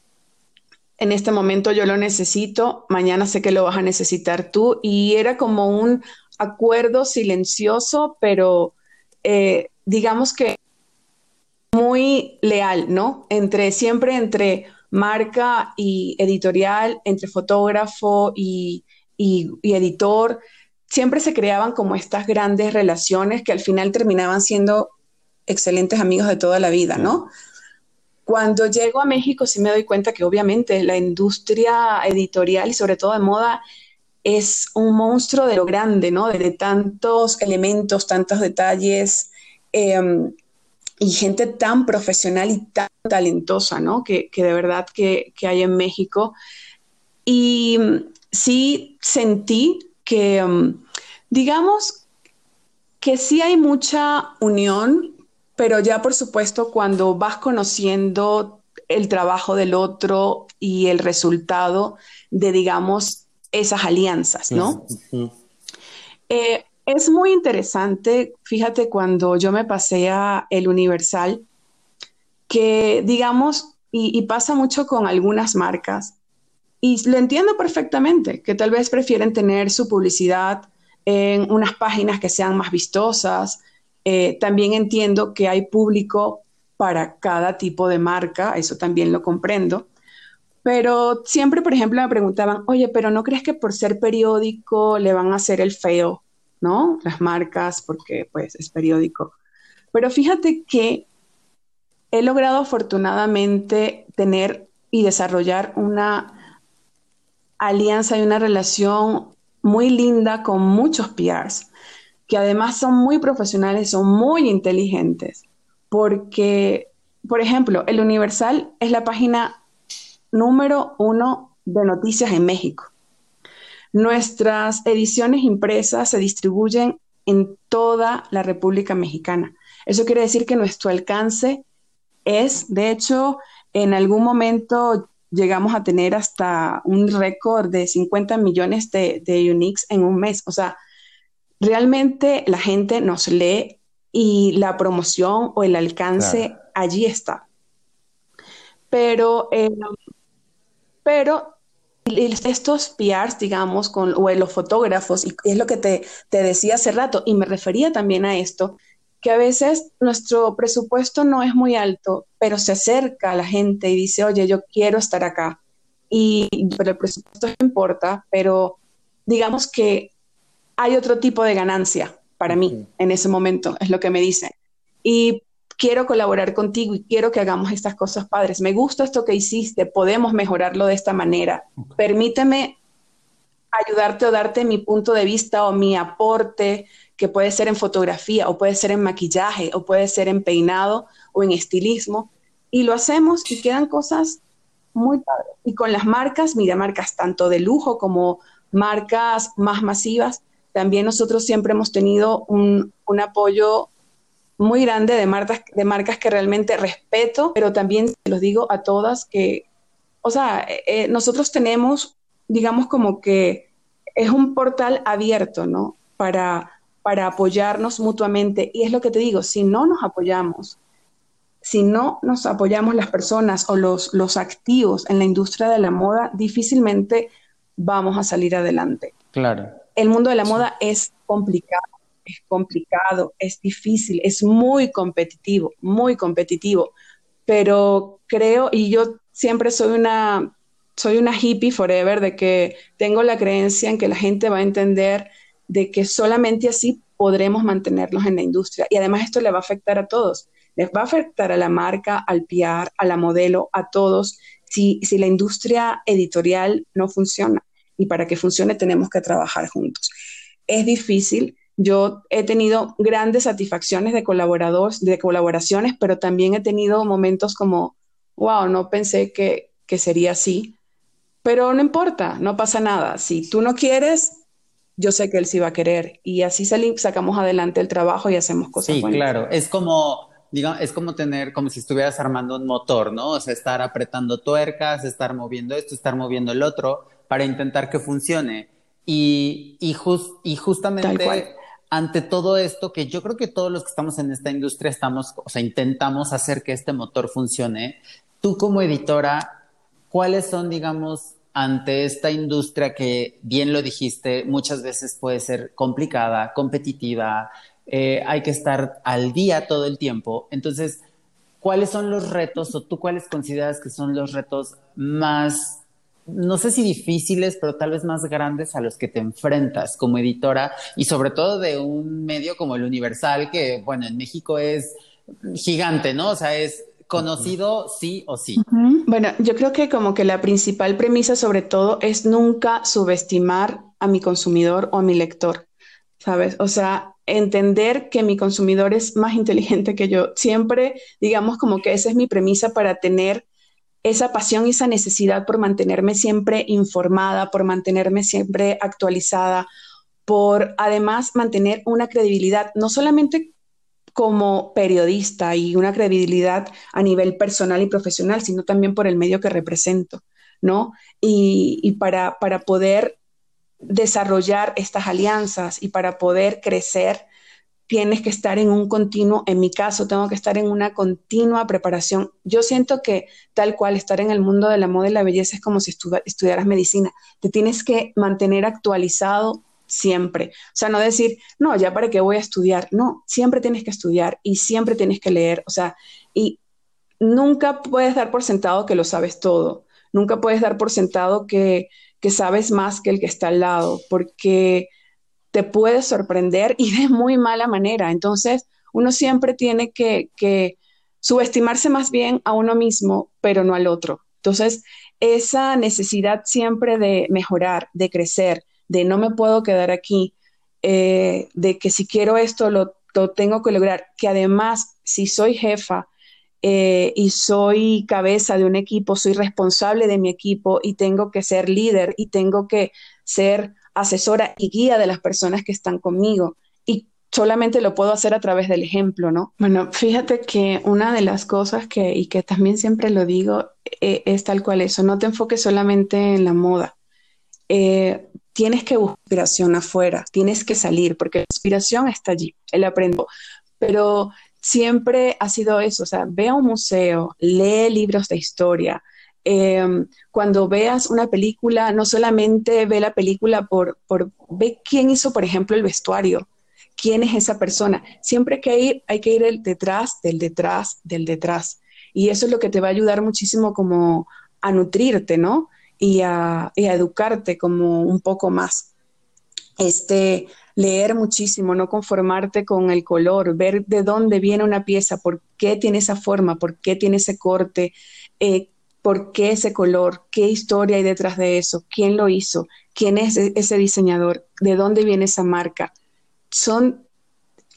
en este momento yo lo necesito, mañana sé que lo vas a necesitar tú, y era como un acuerdo silencioso, pero eh, digamos que muy leal, ¿no? Entre siempre entre marca y editorial, entre fotógrafo y, editor, siempre se creaban como estas grandes relaciones que al final terminaban siendo excelentes amigos de toda la vida, ¿no? Cuando llego a México sí me doy cuenta que obviamente la industria editorial y sobre todo de moda es un monstruo de lo grande, ¿no? De, tantos elementos, tantos detalles. Em, y gente tan profesional y tan talentosa, ¿no? Que, de verdad que, hay en México. Y mm, sí sentí que, mm, digamos, que sí hay mucha unión, pero ya por supuesto cuando vas conociendo el trabajo del otro y el resultado de, digamos, esas alianzas, ¿no? Es muy interesante, fíjate, cuando yo me pasé a El Universal, que digamos, y, pasa mucho con algunas marcas, y lo entiendo perfectamente, que tal vez prefieren tener su publicidad en unas páginas que sean más vistosas. Eh, también entiendo que hay público para cada tipo de marca, eso también lo comprendo. Pero siempre, por ejemplo, me preguntaban, oye, pero ¿no crees que por ser periódico le van a hacer el feo ¿no? Las marcas, porque pues es periódico. Pero fíjate que he logrado afortunadamente tener y desarrollar una alianza y una relación muy linda con muchos PRs, que además son muy profesionales, son muy inteligentes, porque, por ejemplo, El Universal es la página número uno de noticias en México. Nuestras ediciones impresas se distribuyen en toda la República Mexicana. Eso quiere decir que nuestro alcance es, de hecho, en algún momento llegamos a tener hasta un récord de 50 millones de, uniques en un mes. O sea, realmente la gente nos lee y la promoción o el alcance allí está. Pero, eh, pero estos PRs, digamos, con, o los fotógrafos, y es lo que te, te decía hace rato, y me refería también a esto, que a veces nuestro presupuesto no es muy alto, pero se acerca a la gente y dice, oye, yo quiero estar acá. Y pero el presupuesto no importa, pero digamos que hay otro tipo de ganancia para mí en ese momento, es lo que me dicen. Y quiero colaborar contigo y quiero que hagamos estas cosas padres. Me gusta esto que hiciste, podemos mejorarlo de esta manera. Permíteme ayudarte o darte mi punto de vista o mi aporte, que puede ser en fotografía o puede ser en maquillaje o puede ser en peinado o en estilismo. Y lo hacemos y quedan cosas muy padres. Y con las marcas, mira, marcas tanto de lujo como marcas más masivas, también nosotros siempre hemos tenido un, un apoyo muy grande de marcas, de marcas que realmente respeto, pero también los digo a todas que, o sea, eh, eh, nosotros tenemos, digamos como que es un portal abierto, ¿no? Para, para apoyarnos mutuamente. Y es lo que te digo, si no nos apoyamos, si no nos apoyamos las personas o los, los activos en la industria de la moda, difícilmente vamos a salir adelante. Claro. El mundo de la moda es complicado, es complicado, es difícil, es muy competitivo, muy competitivo, pero creo, y yo siempre soy una, soy una hippie forever, de que tengo la creencia en que la gente va a entender de que solamente así podremos mantenerlos en la industria. Y además esto le va a afectar a todos. Les va a afectar a la marca, al PR, a la modelo, a todos, si, si la industria editorial no funciona. Y para que funcione tenemos que trabajar juntos. Es difícil. Yo he tenido grandes satisfacciones de colaboradores, de colaboraciones, pero también he tenido momentos como, wow, no pensé que, que sería así. Pero no importa, no pasa nada. Si tú no quieres, yo sé que él sí va a querer. Y así sacamos adelante el trabajo y hacemos cosas sí, claro. Es como, digamos, es como tener, como si estuvieras armando un motor, ¿no? O sea, estar apretando tuercas, estar moviendo esto, estar moviendo el otro para intentar que funcione. Y, y, y justamente ante todo esto, que yo creo que todos los que estamos en esta industria estamos, o sea, intentamos hacer que este motor funcione. Tú como editora, ¿cuáles son, digamos, ante esta industria que, bien lo dijiste, muchas veces puede ser complicada, competitiva, eh, hay que estar al día todo el tiempo. Entonces, ¿cuáles son los retos o tú cuáles consideras que son los retos más, no sé si difíciles, pero tal vez más grandes a los que te enfrentas como editora y sobre todo de un medio como el Universal, que, bueno, en México es gigante, ¿no? O sea, es conocido sí o sí. Bueno, yo creo que como que la principal premisa sobre todo es nunca subestimar a mi consumidor o a mi lector, ¿sabes? O sea, entender que mi consumidor es más inteligente que yo. Siempre, digamos, como que esa es mi premisa para tener esa pasión y esa necesidad por mantenerme siempre informada, por mantenerme siempre actualizada, por además mantener una credibilidad, no solamente como periodista y una credibilidad a nivel personal y profesional, sino también por el medio que represento, ¿no? Y, para, para poder desarrollar estas alianzas y para poder crecer, tienes que estar en un continuo, en mi caso, tengo que estar en una continua preparación. Yo siento que tal cual estar en el mundo de la moda y la belleza es como si estudiaras medicina. Te tienes que mantener actualizado siempre. O sea, no decir, no, ya para qué voy a estudiar. No, siempre tienes que estudiar y siempre tienes que leer. O sea, y nunca puedes dar por sentado que lo sabes todo. Nunca puedes dar por sentado que, que sabes más que el que está al lado, porque te puedes sorprender y de muy mala manera. Entonces, uno siempre tiene que, que subestimarse más bien a uno mismo, pero no al otro. Entonces, esa necesidad siempre de mejorar, de crecer, de no me puedo quedar aquí, eh, de que si quiero esto lo, tengo que lograr, que además si soy jefa eh, y soy cabeza de un equipo, soy responsable de mi equipo y tengo que ser líder y tengo que ser asesora y guía de las personas que están conmigo. Y solamente lo puedo hacer a través del ejemplo, ¿no? Bueno, fíjate que una de las cosas que, y que también siempre lo digo, eh, es tal cual eso, no te enfoques solamente en la moda tienes que buscar inspiración afuera, tienes que salir, porque la inspiración está allí, él aprendió. Pero siempre ha sido eso, o sea, ve a un museo, lee libros de historia. Em, cuando veas una película, no solamente ve la película por, por, ve quién hizo, por ejemplo, el vestuario, quién es esa persona. Siempre que ir, hay que ir el detrás, del detrás, del detrás. Y eso es lo que te va a ayudar muchísimo como a nutrirte, ¿no? y a, educarte como un poco más. Este, leer muchísimo, no conformarte con el color, ver de dónde viene una pieza, por qué tiene esa forma, por qué tiene ese corte, eh, por qué ese color, qué historia hay detrás de eso, quién lo hizo, quién es e-, ese diseñador, de dónde viene esa marca. Son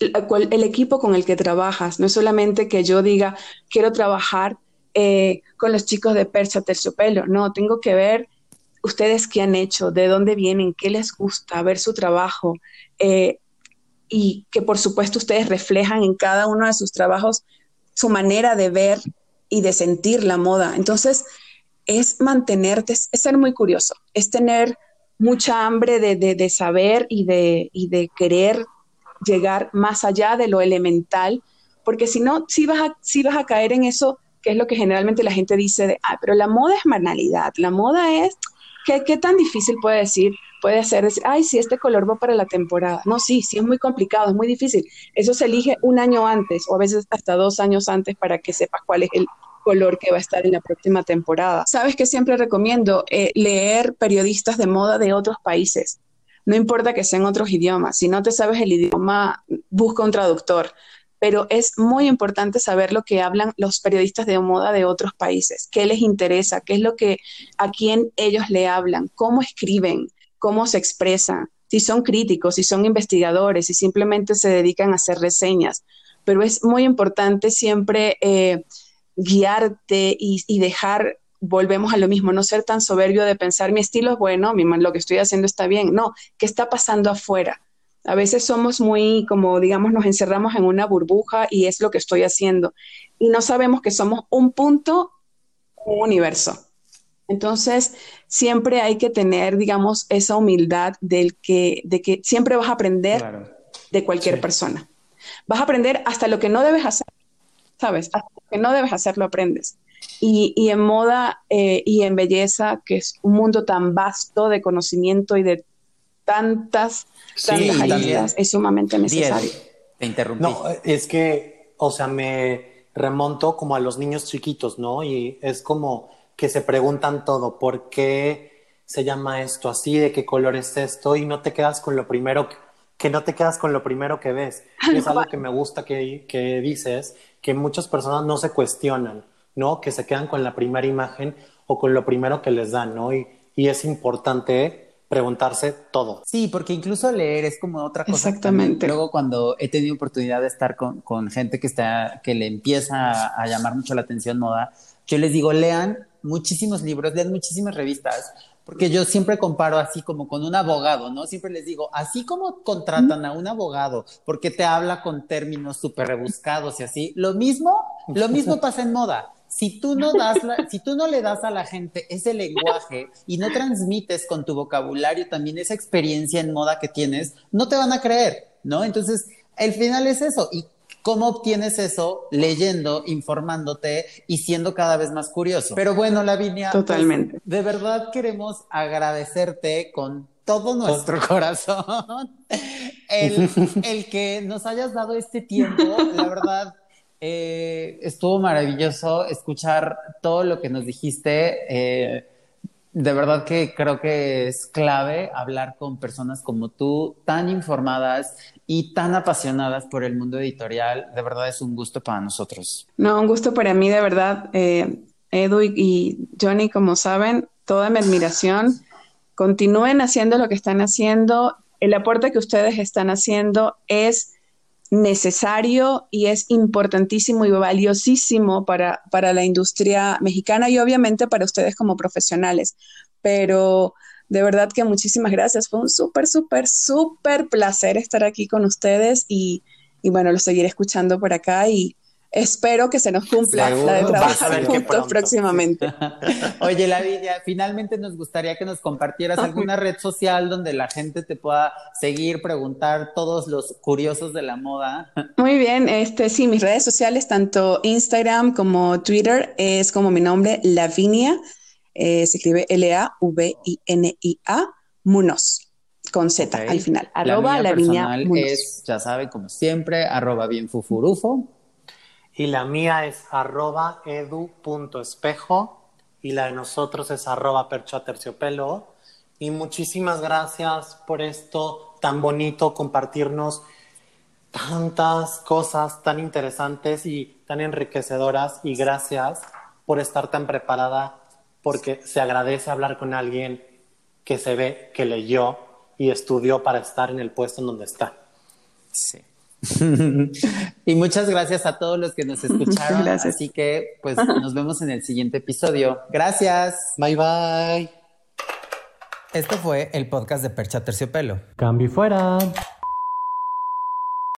el equipo con el que trabajas, no es solamente que yo diga, quiero trabajar eh, con los chicos de Percha Terciopelo. No, tengo que ver ustedes qué han hecho, de dónde vienen, qué les gusta, ver su trabajo eh, y que por supuesto ustedes reflejan en cada uno de sus trabajos su manera de ver y de sentir la moda. Entonces, es mantenerte, es, ser muy curioso, es tener mucha hambre de, saber y de, y de querer llegar más allá de lo elemental, porque si no, si vas a, si vas a caer en eso que es lo que generalmente la gente dice de, ah, pero la moda es banalidad, la moda es, ¿qué, ¿qué, tan difícil puede decir? Puede ser decir, ay, sí, este color va para la temporada. No, sí, sí es muy complicado, es muy difícil. Eso se elige un año antes o a veces hasta dos años antes para que sepas cuál es el color que va a estar en la próxima temporada. Sabes que siempre recomiendo eh, leer periodistas de moda de otros países. No importa que sean otros idiomas. Si no te sabes el idioma, busca un traductor pero es muy importante saber lo que hablan los periodistas de moda de otros países, qué les interesa, qué es lo que a quién ellos le hablan, cómo escriben, cómo se expresan, si son críticos, si son investigadores, si simplemente se dedican a hacer reseñas. Pero es muy importante siempre eh, guiarte y, dejar volvemos a lo mismo, no ser tan soberbio de pensar mi estilo es bueno, mi, lo que estoy haciendo está bien. No, ¿qué está pasando afuera? A veces somos muy, como digamos, nos encerramos en una burbuja y es lo que estoy haciendo. Y no sabemos que somos un punto, un universo. Entonces, siempre hay que tener, digamos, esa humildad del que, de que siempre vas a aprender de cualquier persona. Vas a aprender hasta lo que no debes hacer, ¿sabes? Hasta lo que no debes hacer lo aprendes. Y, y en moda eh, y en belleza, que es un mundo tan vasto de conocimiento y de tantas sí, es sumamente necesario. te interrumpí. No, es que, o sea, me remonto como a los niños chiquitos, ¿no? Y es como que se preguntan todo, ¿por qué se llama esto así? ¿De qué color es esto? Y no te quedas con lo primero que, no te quedas con lo primero que ves. [LAUGHS] es algo que me gusta que, que dices, que muchas personas no se cuestionan, ¿no? Que se quedan con la primera imagen o con lo primero que les dan, ¿no? Y, y es importante preguntarse todo. Sí, porque incluso leer es como otra cosa. Exactamente. Luego cuando he tenido oportunidad de estar con, con gente que está, que le empieza a, llamar mucho la atención moda, yo les digo, lean muchísimos libros, lean muchísimas revistas, porque yo siempre comparo así como con un abogado, ¿no? Siempre les digo, así como contratan a un abogado porque te habla con términos súper rebuscados y así, lo mismo, lo mismo [LAUGHS] pasa en moda si tú no das si tú no le das a la gente ese lenguaje y no transmites con tu vocabulario también esa experiencia en moda que tienes, no te van a creer, ¿no? Entonces, el final es eso. ¿Y cómo obtienes eso? Leyendo, informándote y siendo cada vez más curioso. Pero bueno, Lavinia, pues, totalmente. de verdad queremos agradecerte con todo nuestro corazón [LAUGHS] el, el que nos hayas dado este tiempo. La verdad, eh, estuvo maravilloso escuchar todo lo que nos dijiste. Eh, de verdad que creo que es clave hablar con personas como tú, tan informadas y tan apasionadas por el mundo editorial. De verdad es un gusto para nosotros. No, un gusto para mí, de verdad. Eh, Edu y Johnny, como saben, toda mi admiración. Continúen haciendo lo que están haciendo. El aporte que ustedes están haciendo es necesario y es importantísimo y valiosísimo para, para la industria mexicana y obviamente para ustedes como profesionales. Pero de verdad que muchísimas gracias. Fue un súper, súper, súper placer estar aquí con ustedes y, y bueno, lo seguiré escuchando por acá y, espero que se nos cumpla la de trabajar juntos próximamente. [LAUGHS] Oye, Lavinia, finalmente nos gustaría que nos compartieras alguna red social donde la gente te pueda seguir, preguntar, todos los curiosos de la moda. Muy bien, este sí, mis redes sociales, tanto Instagram como Twitter, es como mi nombre, Lavinia, eh, se escribe L-A-V-I-N-I-A, Munoz con Z al final. Arroba Lavinia es, ya saben, como siempre, arroba bien fufurufo. Y la mía es arroba edu.espejo y la de nosotros es arroba perchoaterciopelo. Y muchísimas gracias por esto tan bonito, compartirnos tantas cosas tan interesantes y tan enriquecedoras. Y gracias por estar tan preparada, porque se agradece hablar con alguien que se ve que leyó y estudió para estar en el puesto en donde está. Sí. [LAUGHS] y muchas gracias a todos los que nos escucharon. Así que, pues, [LAUGHS] nos vemos en el siguiente episodio. Gracias. Bye bye. Esto fue el podcast de Percha Terciopelo. Cambio fuera.